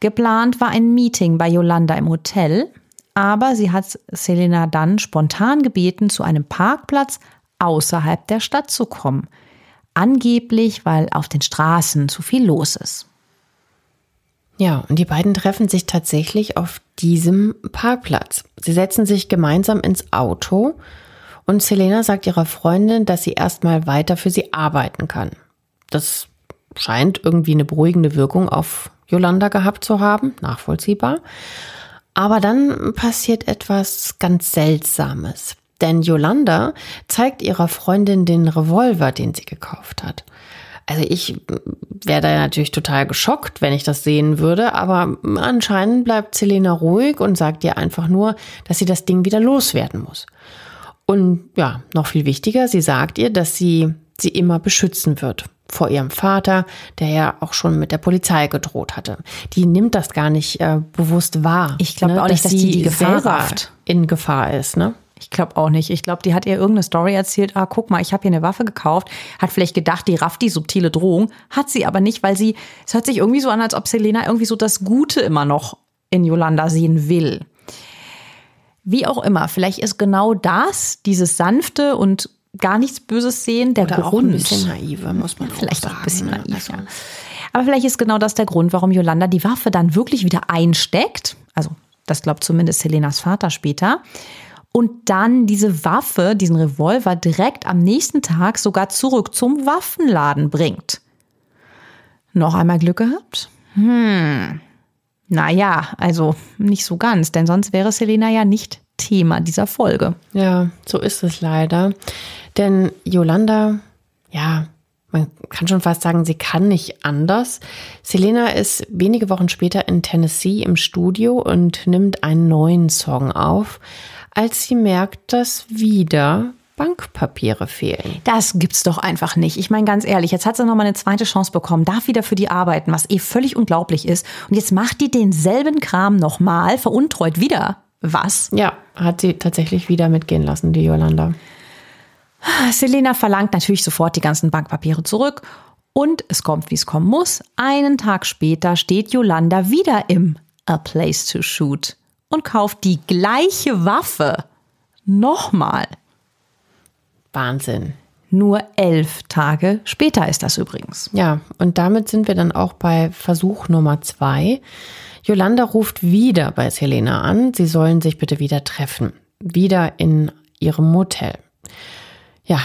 Geplant war ein Meeting bei Yolanda im Hotel, aber sie hat Selena dann spontan gebeten, zu einem Parkplatz außerhalb der Stadt zu kommen. Angeblich, weil auf den Straßen zu viel los ist. Ja, und die beiden treffen sich tatsächlich auf diesem Parkplatz. Sie setzen sich gemeinsam ins Auto und Selena sagt ihrer Freundin, dass sie erstmal weiter für sie arbeiten kann. Das scheint irgendwie eine beruhigende Wirkung auf Yolanda gehabt zu haben, nachvollziehbar. Aber dann passiert etwas ganz Seltsames. Denn Yolanda zeigt ihrer Freundin den Revolver, den sie gekauft hat. Also ich wäre da natürlich total geschockt, wenn ich das sehen würde, aber anscheinend bleibt Selena ruhig und sagt ihr einfach nur, dass sie das Ding wieder loswerden muss. Und ja, noch viel wichtiger, sie sagt ihr, dass sie sie immer beschützen wird vor ihrem Vater, der ja auch schon mit der Polizei gedroht hatte. Die nimmt das gar nicht äh, bewusst wahr. Ich glaube ne, auch nicht, dass, dass die die Gefahr in Gefahr ist, ne? Ich glaube auch nicht. Ich glaube, die hat ihr irgendeine Story erzählt. Ah, guck mal, ich habe hier eine Waffe gekauft. Hat vielleicht gedacht, die rafft die subtile Drohung. Hat sie aber nicht, weil sie, es hört sich irgendwie so an, als ob Selena irgendwie so das Gute immer noch in Yolanda sehen will. Wie auch immer, vielleicht ist genau das, dieses sanfte und gar nichts Böses sehen, der Oder Grund. Auch ein bisschen naive, muss man vielleicht auch sagen. Auch ein bisschen ne? naiv, also. ja. Aber vielleicht ist genau das der Grund, warum Yolanda die Waffe dann wirklich wieder einsteckt. Also, das glaubt zumindest Selenas Vater später und dann diese Waffe, diesen Revolver direkt am nächsten Tag sogar zurück zum Waffenladen bringt. Noch einmal Glück gehabt? Hm. Naja, also nicht so ganz, denn sonst wäre Selena ja nicht Thema dieser Folge. Ja, so ist es leider. Denn Yolanda, ja, man kann schon fast sagen, sie kann nicht anders. Selena ist wenige Wochen später in Tennessee im Studio und nimmt einen neuen Song auf als sie merkt, dass wieder Bankpapiere fehlen. Das gibt's doch einfach nicht. Ich meine ganz ehrlich, jetzt hat sie noch mal eine zweite Chance bekommen, darf wieder für die arbeiten, was eh völlig unglaublich ist. Und jetzt macht die denselben Kram nochmal, veruntreut wieder. Was? Ja, hat sie tatsächlich wieder mitgehen lassen, die Yolanda. Selena verlangt natürlich sofort die ganzen Bankpapiere zurück. Und es kommt, wie es kommen muss. Einen Tag später steht Yolanda wieder im A Place to Shoot und kauft die gleiche Waffe. Nochmal. Wahnsinn. Nur elf Tage später ist das übrigens. Ja, und damit sind wir dann auch bei Versuch Nummer zwei. Yolanda ruft wieder bei Selena an, sie sollen sich bitte wieder treffen. Wieder in ihrem Motel. Ja,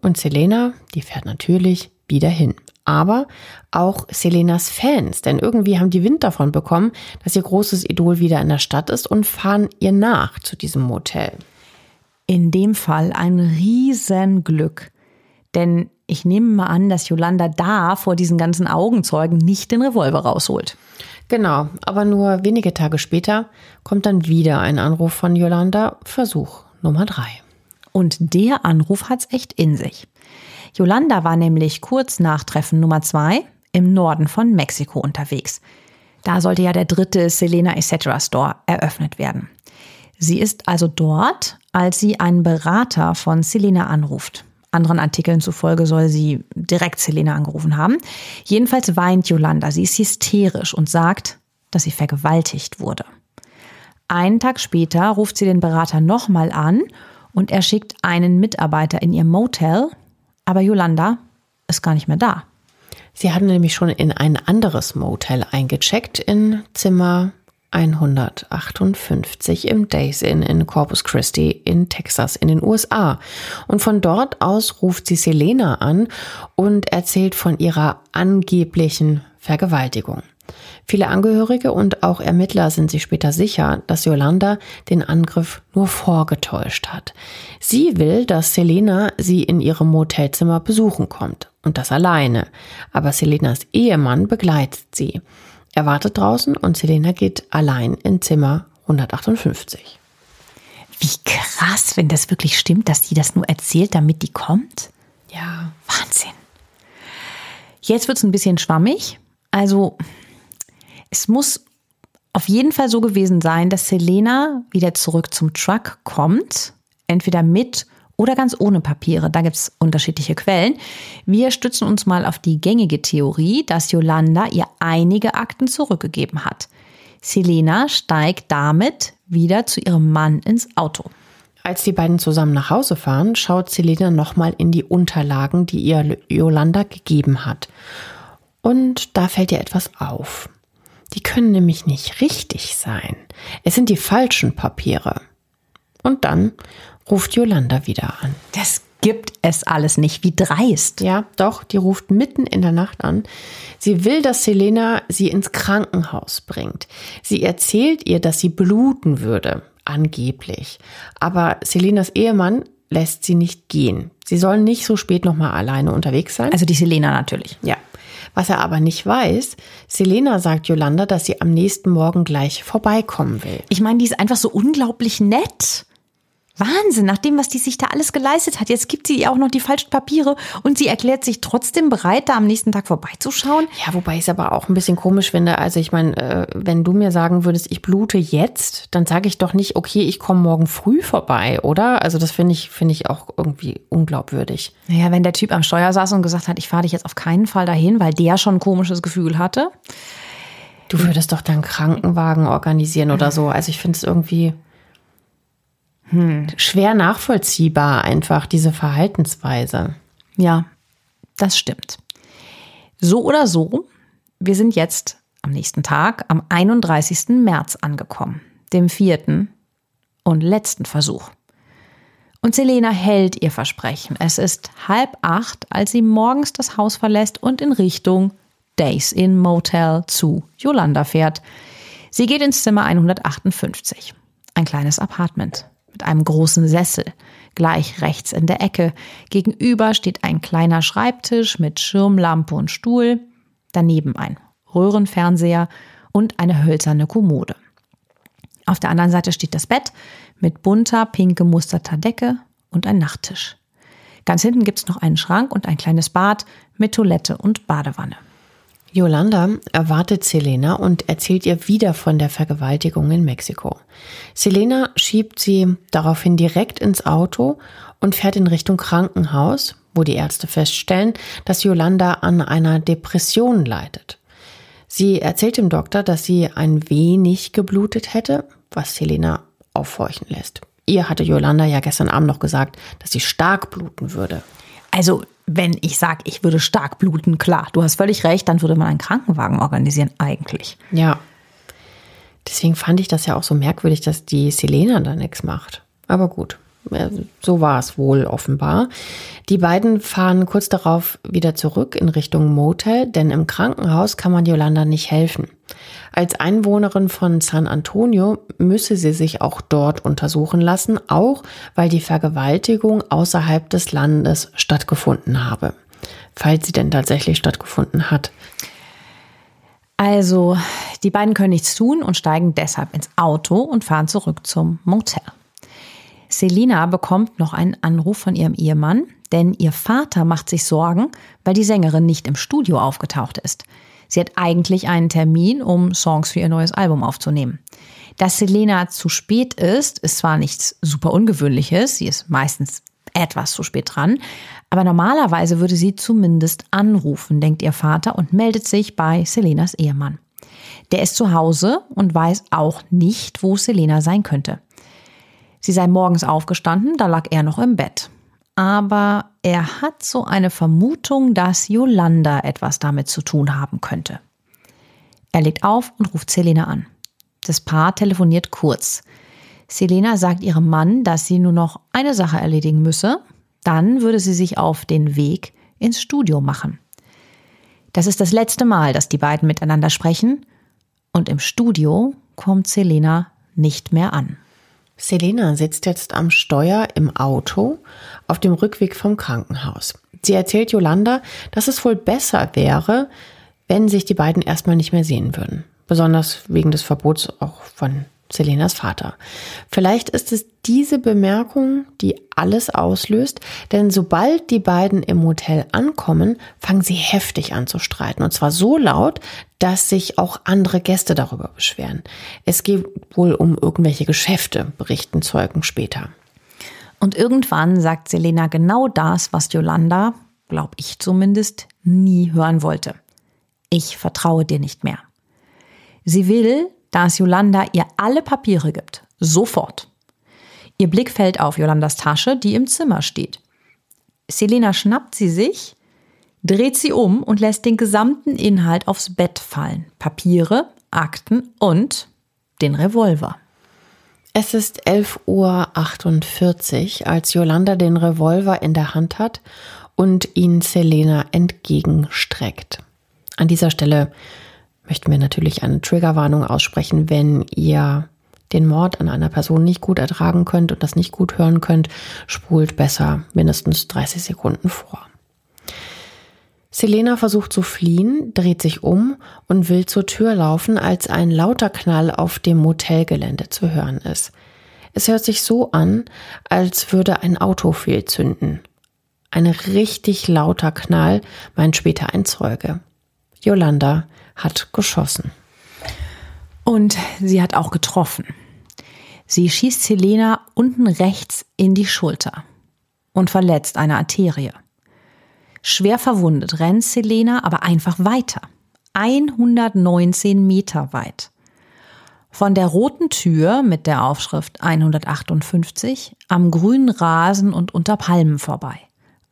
und Selena, die fährt natürlich wieder hin. Aber auch Selenas Fans, denn irgendwie haben die Wind davon bekommen, dass ihr großes Idol wieder in der Stadt ist und fahren ihr nach zu diesem Motel. In dem Fall ein Riesenglück. Denn ich nehme mal an, dass Yolanda da vor diesen ganzen Augenzeugen nicht den Revolver rausholt. Genau, aber nur wenige Tage später kommt dann wieder ein Anruf von Yolanda, Versuch Nummer drei. Und der Anruf hat's echt in sich. Yolanda war nämlich kurz nach Treffen Nummer zwei im Norden von Mexiko unterwegs. Da sollte ja der dritte Selena etc. Store eröffnet werden. Sie ist also dort, als sie einen Berater von Selena anruft. Anderen Artikeln zufolge soll sie direkt Selena angerufen haben. Jedenfalls weint Yolanda. Sie ist hysterisch und sagt, dass sie vergewaltigt wurde. Einen Tag später ruft sie den Berater nochmal an und er schickt einen Mitarbeiter in ihr Motel, aber Yolanda ist gar nicht mehr da. Sie hatten nämlich schon in ein anderes Motel eingecheckt in Zimmer 158 im Days Inn in Corpus Christi in Texas in den USA. Und von dort aus ruft sie Selena an und erzählt von ihrer angeblichen Vergewaltigung. Viele Angehörige und auch Ermittler sind sich später sicher, dass Yolanda den Angriff nur vorgetäuscht hat. Sie will, dass Selena sie in ihrem Motelzimmer besuchen kommt. Und das alleine. Aber Selenas Ehemann begleitet sie. Er wartet draußen und Selena geht allein in Zimmer 158. Wie krass, wenn das wirklich stimmt, dass die das nur erzählt, damit die kommt. Ja. Wahnsinn. Jetzt wird es ein bisschen schwammig. Also, es muss auf jeden Fall so gewesen sein, dass Selena wieder zurück zum Truck kommt, entweder mit oder ganz ohne Papiere. Da gibt es unterschiedliche Quellen. Wir stützen uns mal auf die gängige Theorie, dass Yolanda ihr einige Akten zurückgegeben hat. Selena steigt damit wieder zu ihrem Mann ins Auto. Als die beiden zusammen nach Hause fahren, schaut Selena nochmal in die Unterlagen, die ihr Yolanda gegeben hat. Und da fällt ihr etwas auf. Die können nämlich nicht richtig sein. Es sind die falschen Papiere. Und dann ruft Yolanda wieder an. Das gibt es alles nicht. Wie dreist. Ja, doch, die ruft mitten in der Nacht an. Sie will, dass Selena sie ins Krankenhaus bringt. Sie erzählt ihr, dass sie bluten würde, angeblich. Aber Selenas Ehemann lässt sie nicht gehen. Sie soll nicht so spät nochmal alleine unterwegs sein. Also die Selena natürlich. Ja. Was er aber nicht weiß, Selena sagt Yolanda, dass sie am nächsten Morgen gleich vorbeikommen will. Ich meine, die ist einfach so unglaublich nett. Wahnsinn, nach dem, was die sich da alles geleistet hat. Jetzt gibt sie ihr auch noch die falschen Papiere und sie erklärt sich trotzdem bereit, da am nächsten Tag vorbeizuschauen. Ja, wobei ich es aber auch ein bisschen komisch finde. Also ich meine, äh, wenn du mir sagen würdest, ich blute jetzt, dann sage ich doch nicht, okay, ich komme morgen früh vorbei, oder? Also das finde ich, finde ich auch irgendwie unglaubwürdig. Naja, wenn der Typ am Steuer saß und gesagt hat, ich fahre dich jetzt auf keinen Fall dahin, weil der schon ein komisches Gefühl hatte. Du würdest doch dann Krankenwagen organisieren oder so. Also ich finde es irgendwie hm. schwer nachvollziehbar einfach, diese Verhaltensweise. Ja, das stimmt. So oder so, wir sind jetzt am nächsten Tag, am 31. März angekommen, dem vierten und letzten Versuch. Und Selena hält ihr Versprechen. Es ist halb acht, als sie morgens das Haus verlässt und in Richtung Days Inn Motel zu Yolanda fährt. Sie geht ins Zimmer 158, ein kleines Apartment mit einem großen Sessel. Gleich rechts in der Ecke. Gegenüber steht ein kleiner Schreibtisch mit Schirmlampe und Stuhl. Daneben ein Röhrenfernseher und eine hölzerne Kommode. Auf der anderen Seite steht das Bett mit bunter, pink gemusterter Decke und ein Nachttisch. Ganz hinten gibt es noch einen Schrank und ein kleines Bad mit Toilette und Badewanne. Yolanda erwartet Selena und erzählt ihr wieder von der Vergewaltigung in Mexiko. Selena schiebt sie daraufhin direkt ins Auto und fährt in Richtung Krankenhaus, wo die Ärzte feststellen, dass Yolanda an einer Depression leidet. Sie erzählt dem Doktor, dass sie ein wenig geblutet hätte, was Selena aufhorchen lässt. Ihr hatte Yolanda ja gestern Abend noch gesagt, dass sie stark bluten würde. Also wenn ich sage, ich würde stark bluten, klar, du hast völlig recht, dann würde man einen Krankenwagen organisieren, eigentlich. Ja. Deswegen fand ich das ja auch so merkwürdig, dass die Selena da nichts macht. Aber gut. So war es wohl offenbar. Die beiden fahren kurz darauf wieder zurück in Richtung Motel, denn im Krankenhaus kann man Yolanda nicht helfen. Als Einwohnerin von San Antonio müsse sie sich auch dort untersuchen lassen, auch weil die Vergewaltigung außerhalb des Landes stattgefunden habe. Falls sie denn tatsächlich stattgefunden hat. Also, die beiden können nichts tun und steigen deshalb ins Auto und fahren zurück zum Motel. Selina bekommt noch einen Anruf von ihrem Ehemann, denn ihr Vater macht sich Sorgen, weil die Sängerin nicht im Studio aufgetaucht ist. Sie hat eigentlich einen Termin, um Songs für ihr neues Album aufzunehmen. Dass Selena zu spät ist, ist zwar nichts super ungewöhnliches, sie ist meistens etwas zu spät dran, aber normalerweise würde sie zumindest anrufen, denkt ihr Vater und meldet sich bei Selenas Ehemann. Der ist zu Hause und weiß auch nicht, wo Selena sein könnte. Sie sei morgens aufgestanden, da lag er noch im Bett. Aber er hat so eine Vermutung, dass Yolanda etwas damit zu tun haben könnte. Er legt auf und ruft Selena an. Das Paar telefoniert kurz. Selena sagt ihrem Mann, dass sie nur noch eine Sache erledigen müsse. Dann würde sie sich auf den Weg ins Studio machen. Das ist das letzte Mal, dass die beiden miteinander sprechen. Und im Studio kommt Selena nicht mehr an. Selena sitzt jetzt am Steuer im Auto auf dem Rückweg vom Krankenhaus. Sie erzählt Yolanda, dass es wohl besser wäre, wenn sich die beiden erstmal nicht mehr sehen würden. Besonders wegen des Verbots auch von Selenas Vater. Vielleicht ist es diese Bemerkung, die alles auslöst, denn sobald die beiden im Hotel ankommen, fangen sie heftig an zu streiten. Und zwar so laut, dass sich auch andere Gäste darüber beschweren. Es geht wohl um irgendwelche Geschäfte, berichten Zeugen später. Und irgendwann sagt Selena genau das, was Yolanda, glaube ich zumindest, nie hören wollte. Ich vertraue dir nicht mehr. Sie will, dass Yolanda ihr alle Papiere gibt. Sofort. Ihr Blick fällt auf Yolandas Tasche, die im Zimmer steht. Selena schnappt sie sich, dreht sie um und lässt den gesamten Inhalt aufs Bett fallen. Papiere, Akten und den Revolver. Es ist 11.48 Uhr, als Yolanda den Revolver in der Hand hat und ihn Selena entgegenstreckt. An dieser Stelle möchten wir natürlich eine Triggerwarnung aussprechen, wenn ihr den Mord an einer Person nicht gut ertragen könnt und das nicht gut hören könnt, spult besser mindestens 30 Sekunden vor. Selena versucht zu fliehen, dreht sich um und will zur Tür laufen, als ein lauter Knall auf dem Motelgelände zu hören ist. Es hört sich so an, als würde ein Auto fehlzünden. Ein richtig lauter Knall, meint später ein Zeuge. Yolanda hat geschossen. Und sie hat auch getroffen. Sie schießt Selena unten rechts in die Schulter und verletzt eine Arterie. Schwer verwundet rennt Selena aber einfach weiter. 119 Meter weit. Von der roten Tür mit der Aufschrift 158 am grünen Rasen und unter Palmen vorbei.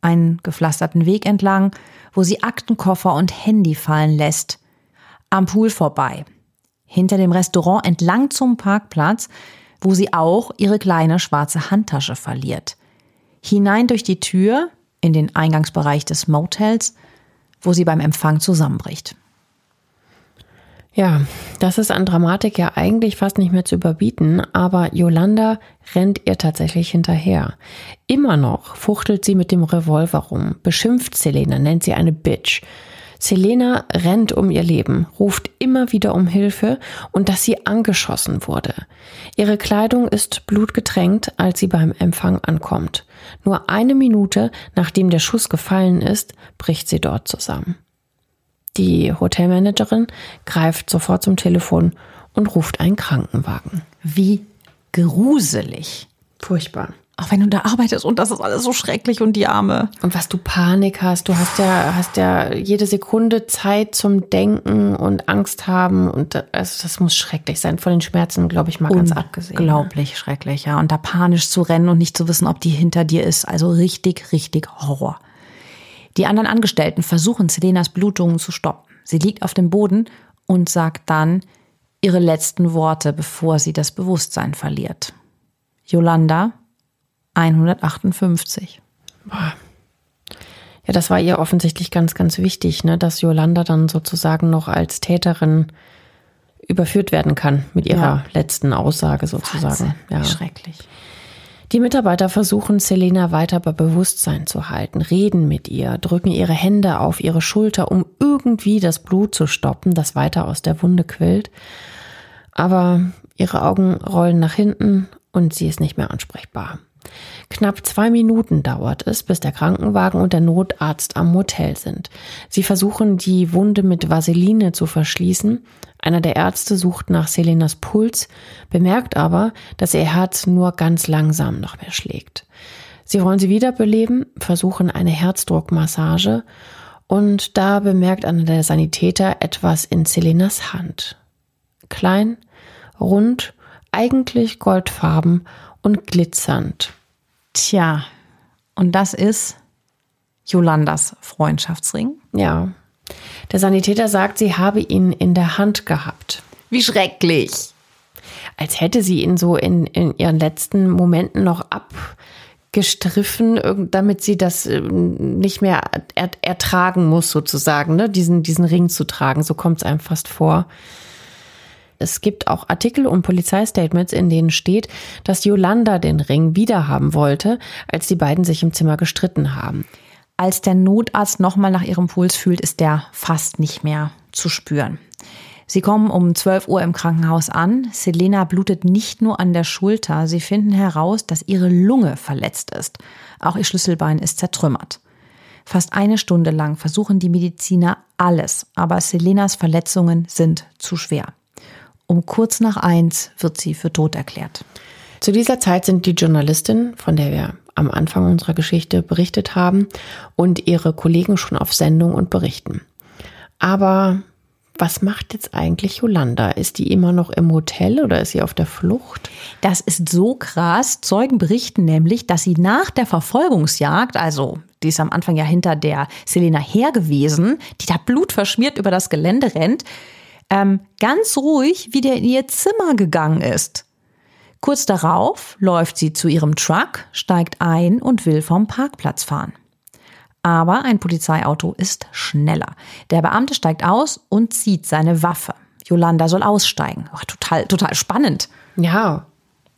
Einen gepflasterten Weg entlang, wo sie Aktenkoffer und Handy fallen lässt. Am Pool vorbei. Hinter dem Restaurant entlang zum Parkplatz, wo sie auch ihre kleine schwarze Handtasche verliert. Hinein durch die Tür in den Eingangsbereich des Motels, wo sie beim Empfang zusammenbricht. Ja, das ist an Dramatik ja eigentlich fast nicht mehr zu überbieten, aber Yolanda rennt ihr tatsächlich hinterher. Immer noch fuchtelt sie mit dem Revolver rum, beschimpft Selena, nennt sie eine Bitch. Selena rennt um ihr Leben, ruft immer wieder um Hilfe und dass sie angeschossen wurde. Ihre Kleidung ist blutgetränkt, als sie beim Empfang ankommt. Nur eine Minute nachdem der Schuss gefallen ist, bricht sie dort zusammen. Die Hotelmanagerin greift sofort zum Telefon und ruft einen Krankenwagen. Wie gruselig. Furchtbar. Auch wenn du da arbeitest und das ist alles so schrecklich und die Arme. Und was du Panik hast, du hast ja, hast ja jede Sekunde Zeit zum Denken und Angst haben und also das muss schrecklich sein. Von den Schmerzen, glaube ich, mal ganz abgesehen. Unglaublich schrecklich, ja. Und da panisch zu rennen und nicht zu wissen, ob die hinter dir ist. Also richtig, richtig Horror. Die anderen Angestellten versuchen Selenas Blutungen zu stoppen. Sie liegt auf dem Boden und sagt dann ihre letzten Worte, bevor sie das Bewusstsein verliert. Yolanda, 158. Boah. Ja, das war ihr offensichtlich ganz, ganz wichtig, ne, dass Yolanda dann sozusagen noch als Täterin überführt werden kann mit ihrer ja. letzten Aussage sozusagen. Wahnsinn, ja. Schrecklich. Die Mitarbeiter versuchen Selena weiter bei Bewusstsein zu halten, reden mit ihr, drücken ihre Hände auf ihre Schulter, um irgendwie das Blut zu stoppen, das weiter aus der Wunde quillt. Aber ihre Augen rollen nach hinten und sie ist nicht mehr ansprechbar. Knapp zwei Minuten dauert es, bis der Krankenwagen und der Notarzt am Motel sind. Sie versuchen, die Wunde mit Vaseline zu verschließen. Einer der Ärzte sucht nach Selenas Puls, bemerkt aber, dass ihr Herz nur ganz langsam noch mehr schlägt. Sie wollen sie wiederbeleben, versuchen eine Herzdruckmassage und da bemerkt einer der Sanitäter etwas in Selenas Hand. Klein, rund, eigentlich goldfarben und glitzernd. Tja, und das ist Jolandas Freundschaftsring? Ja. Der Sanitäter sagt, sie habe ihn in der Hand gehabt. Wie schrecklich. Als hätte sie ihn so in, in ihren letzten Momenten noch abgestriffen, damit sie das ähm, nicht mehr ertragen muss, sozusagen, ne? diesen, diesen Ring zu tragen. So kommt es einem fast vor. Es gibt auch Artikel und Polizeistatements, in denen steht, dass Yolanda den Ring wiederhaben wollte, als die beiden sich im Zimmer gestritten haben. Als der Notarzt nochmal nach ihrem Puls fühlt, ist der fast nicht mehr zu spüren. Sie kommen um 12 Uhr im Krankenhaus an. Selena blutet nicht nur an der Schulter. Sie finden heraus, dass ihre Lunge verletzt ist. Auch ihr Schlüsselbein ist zertrümmert. Fast eine Stunde lang versuchen die Mediziner alles, aber Selenas Verletzungen sind zu schwer. Um kurz nach eins wird sie für tot erklärt. Zu dieser Zeit sind die Journalistin, von der wir am Anfang unserer Geschichte berichtet haben, und ihre Kollegen schon auf Sendung und berichten. Aber was macht jetzt eigentlich Yolanda? Ist die immer noch im Hotel oder ist sie auf der Flucht? Das ist so krass. Zeugen berichten nämlich, dass sie nach der Verfolgungsjagd, also die ist am Anfang ja hinter der Selena her gewesen, die da blutverschmiert über das Gelände rennt, ähm, ganz ruhig wieder in ihr Zimmer gegangen ist. Kurz darauf läuft sie zu ihrem Truck, steigt ein und will vom Parkplatz fahren. Aber ein Polizeiauto ist schneller. Der Beamte steigt aus und zieht seine Waffe. Yolanda soll aussteigen. Oh, total, total spannend. Ja.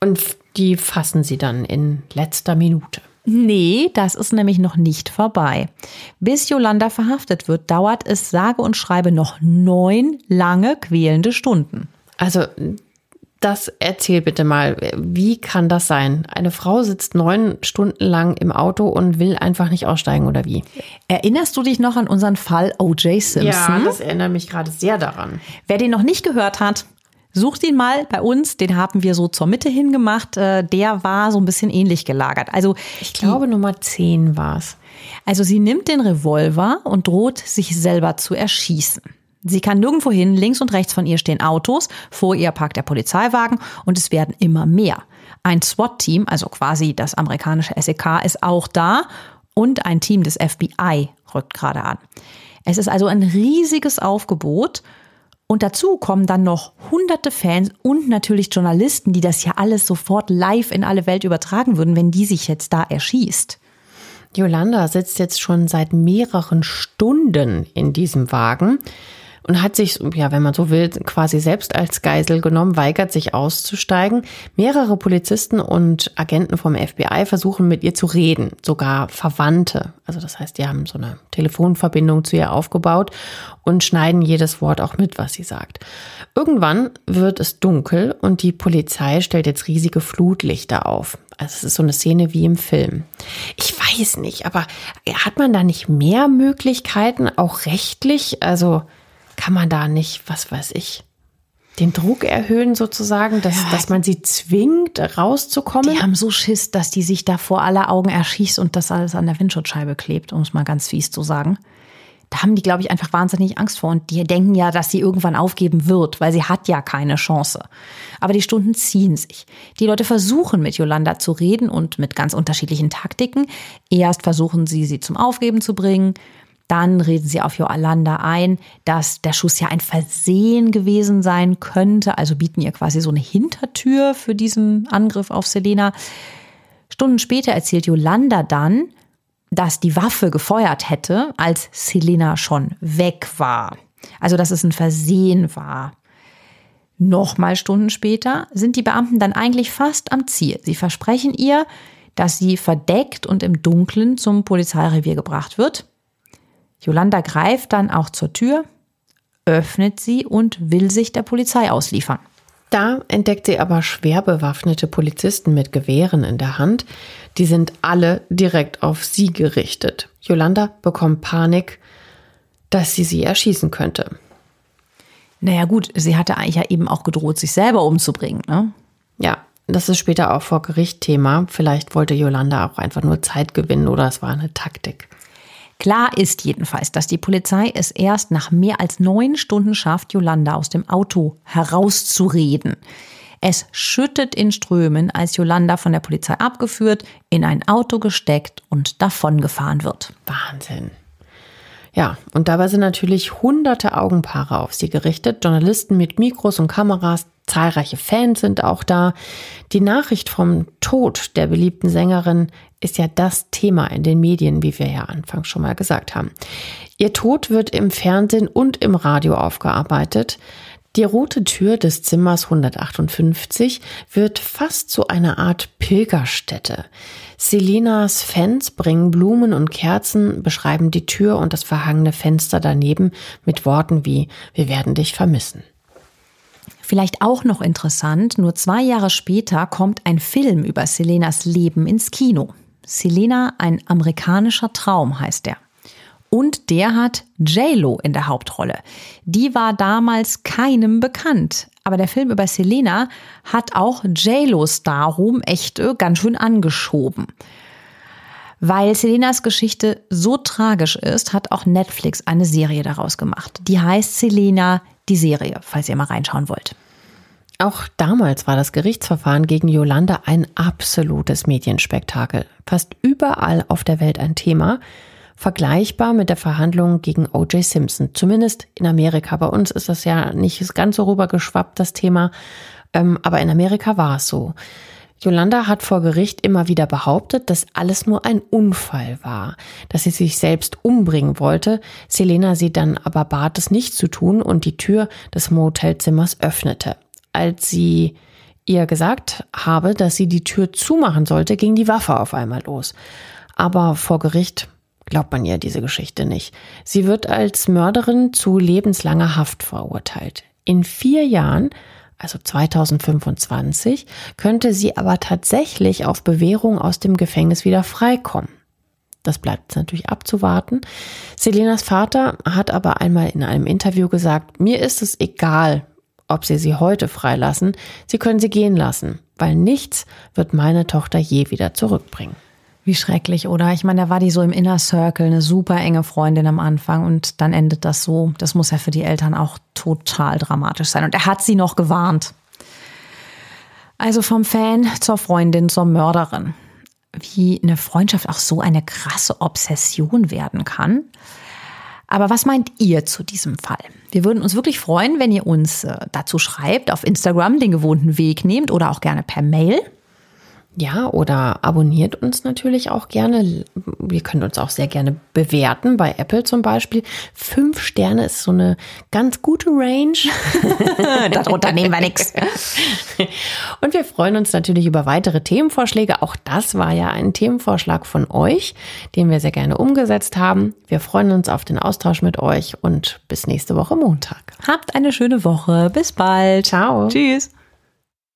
Und die fassen sie dann in letzter Minute. Nee, das ist nämlich noch nicht vorbei. Bis Yolanda verhaftet wird, dauert es sage und schreibe noch neun lange quälende Stunden. Also das erzähl bitte mal. Wie kann das sein? Eine Frau sitzt neun Stunden lang im Auto und will einfach nicht aussteigen oder wie? Erinnerst du dich noch an unseren Fall O.J. Simpson? Ja, das erinnert mich gerade sehr daran. Wer den noch nicht gehört hat, Sucht ihn mal bei uns, den haben wir so zur Mitte hingemacht. Äh, der war so ein bisschen ähnlich gelagert. Also ich glaube Nummer 10 war es. Also sie nimmt den Revolver und droht sich selber zu erschießen. Sie kann nirgendwo hin, links und rechts von ihr stehen Autos, vor ihr parkt der Polizeiwagen und es werden immer mehr. Ein SWAT-Team, also quasi das amerikanische SEK, ist auch da und ein Team des FBI rückt gerade an. Es ist also ein riesiges Aufgebot und dazu kommen dann noch hunderte Fans und natürlich Journalisten, die das ja alles sofort live in alle Welt übertragen würden, wenn die sich jetzt da erschießt. Yolanda sitzt jetzt schon seit mehreren Stunden in diesem Wagen und hat sich, ja, wenn man so will, quasi selbst als Geisel genommen, weigert sich auszusteigen. Mehrere Polizisten und Agenten vom FBI versuchen mit ihr zu reden, sogar Verwandte. Also das heißt, die haben so eine Telefonverbindung zu ihr aufgebaut und schneiden jedes Wort auch mit, was sie sagt. Irgendwann wird es dunkel und die Polizei stellt jetzt riesige Flutlichter auf. Also es ist so eine Szene wie im Film. Ich weiß nicht, aber hat man da nicht mehr Möglichkeiten, auch rechtlich? Also kann man da nicht, was weiß ich, den Druck erhöhen sozusagen, dass, ja, dass man sie zwingt, rauszukommen? Die haben so Schiss, dass die sich da vor aller Augen erschießt und das alles an der Windschutzscheibe klebt, um es mal ganz fies zu sagen. Da haben die, glaube ich, einfach wahnsinnig Angst vor und die denken ja, dass sie irgendwann aufgeben wird, weil sie hat ja keine Chance. Aber die Stunden ziehen sich. Die Leute versuchen mit Yolanda zu reden und mit ganz unterschiedlichen Taktiken. Erst versuchen sie, sie zum Aufgeben zu bringen. Dann reden sie auf Yolanda ein, dass der Schuss ja ein Versehen gewesen sein könnte, also bieten ihr quasi so eine Hintertür für diesen Angriff auf Selena. Stunden später erzählt Yolanda dann, dass die Waffe gefeuert hätte, als Selena schon weg war. Also, dass es ein Versehen war. Nochmal Stunden später sind die Beamten dann eigentlich fast am Ziel. Sie versprechen ihr, dass sie verdeckt und im Dunkeln zum Polizeirevier gebracht wird. Yolanda greift dann auch zur Tür, öffnet sie und will sich der Polizei ausliefern. Da entdeckt sie aber schwer bewaffnete Polizisten mit Gewehren in der Hand. Die sind alle direkt auf sie gerichtet. Yolanda bekommt Panik, dass sie sie erschießen könnte. Naja gut, sie hatte eigentlich ja eben auch gedroht, sich selber umzubringen. Ne? Ja, das ist später auch vor Gericht Thema. Vielleicht wollte Yolanda auch einfach nur Zeit gewinnen oder es war eine Taktik. Klar ist jedenfalls, dass die Polizei es erst nach mehr als neun Stunden schafft, Yolanda aus dem Auto herauszureden. Es schüttet in Strömen, als Yolanda von der Polizei abgeführt, in ein Auto gesteckt und davongefahren wird. Wahnsinn. Ja, und dabei sind natürlich hunderte Augenpaare auf sie gerichtet, Journalisten mit Mikros und Kameras, zahlreiche Fans sind auch da. Die Nachricht vom Tod der beliebten Sängerin ist ja das Thema in den Medien, wie wir ja anfangs schon mal gesagt haben. Ihr Tod wird im Fernsehen und im Radio aufgearbeitet. Die rote Tür des Zimmers 158 wird fast zu einer Art Pilgerstätte. Selenas Fans bringen Blumen und Kerzen, beschreiben die Tür und das verhangene Fenster daneben mit Worten wie Wir werden dich vermissen. Vielleicht auch noch interessant, nur zwei Jahre später kommt ein Film über Selenas Leben ins Kino. Selena, ein amerikanischer Traum heißt er. Und der hat J-Lo in der Hauptrolle. Die war damals keinem bekannt. Aber der Film über Selena hat auch J-Los Starruhm echt äh, ganz schön angeschoben. Weil Selenas Geschichte so tragisch ist, hat auch Netflix eine Serie daraus gemacht. Die heißt Selena, die Serie, falls ihr mal reinschauen wollt. Auch damals war das Gerichtsverfahren gegen Yolanda ein absolutes Medienspektakel. Fast überall auf der Welt ein Thema vergleichbar mit der Verhandlung gegen O.J. Simpson. Zumindest in Amerika. Bei uns ist das ja nicht ganz so rübergeschwappt, das Thema. Ähm, aber in Amerika war es so. Yolanda hat vor Gericht immer wieder behauptet, dass alles nur ein Unfall war, dass sie sich selbst umbringen wollte. Selena sie dann aber bat, es nicht zu tun und die Tür des Motelzimmers öffnete. Als sie ihr gesagt habe, dass sie die Tür zumachen sollte, ging die Waffe auf einmal los. Aber vor Gericht glaubt man ihr diese Geschichte nicht. Sie wird als Mörderin zu lebenslanger Haft verurteilt. In vier Jahren, also 2025, könnte sie aber tatsächlich auf Bewährung aus dem Gefängnis wieder freikommen. Das bleibt natürlich abzuwarten. Selenas Vater hat aber einmal in einem Interview gesagt, mir ist es egal, ob sie sie heute freilassen, sie können sie gehen lassen, weil nichts wird meine Tochter je wieder zurückbringen. Wie schrecklich, oder? Ich meine, da war die so im Inner Circle, eine super enge Freundin am Anfang und dann endet das so. Das muss ja für die Eltern auch total dramatisch sein. Und er hat sie noch gewarnt. Also vom Fan zur Freundin zur Mörderin. Wie eine Freundschaft auch so eine krasse Obsession werden kann. Aber was meint ihr zu diesem Fall? Wir würden uns wirklich freuen, wenn ihr uns äh, dazu schreibt, auf Instagram den gewohnten Weg nehmt oder auch gerne per Mail. Ja, oder abonniert uns natürlich auch gerne. Ihr könnt uns auch sehr gerne bewerten, bei Apple zum Beispiel. Fünf Sterne ist so eine ganz gute Range. Darunter nehmen wir nichts. Und wir freuen uns natürlich über weitere Themenvorschläge. Auch das war ja ein Themenvorschlag von euch, den wir sehr gerne umgesetzt haben. Wir freuen uns auf den Austausch mit euch und bis nächste Woche Montag. Habt eine schöne Woche. Bis bald. Ciao. Tschüss.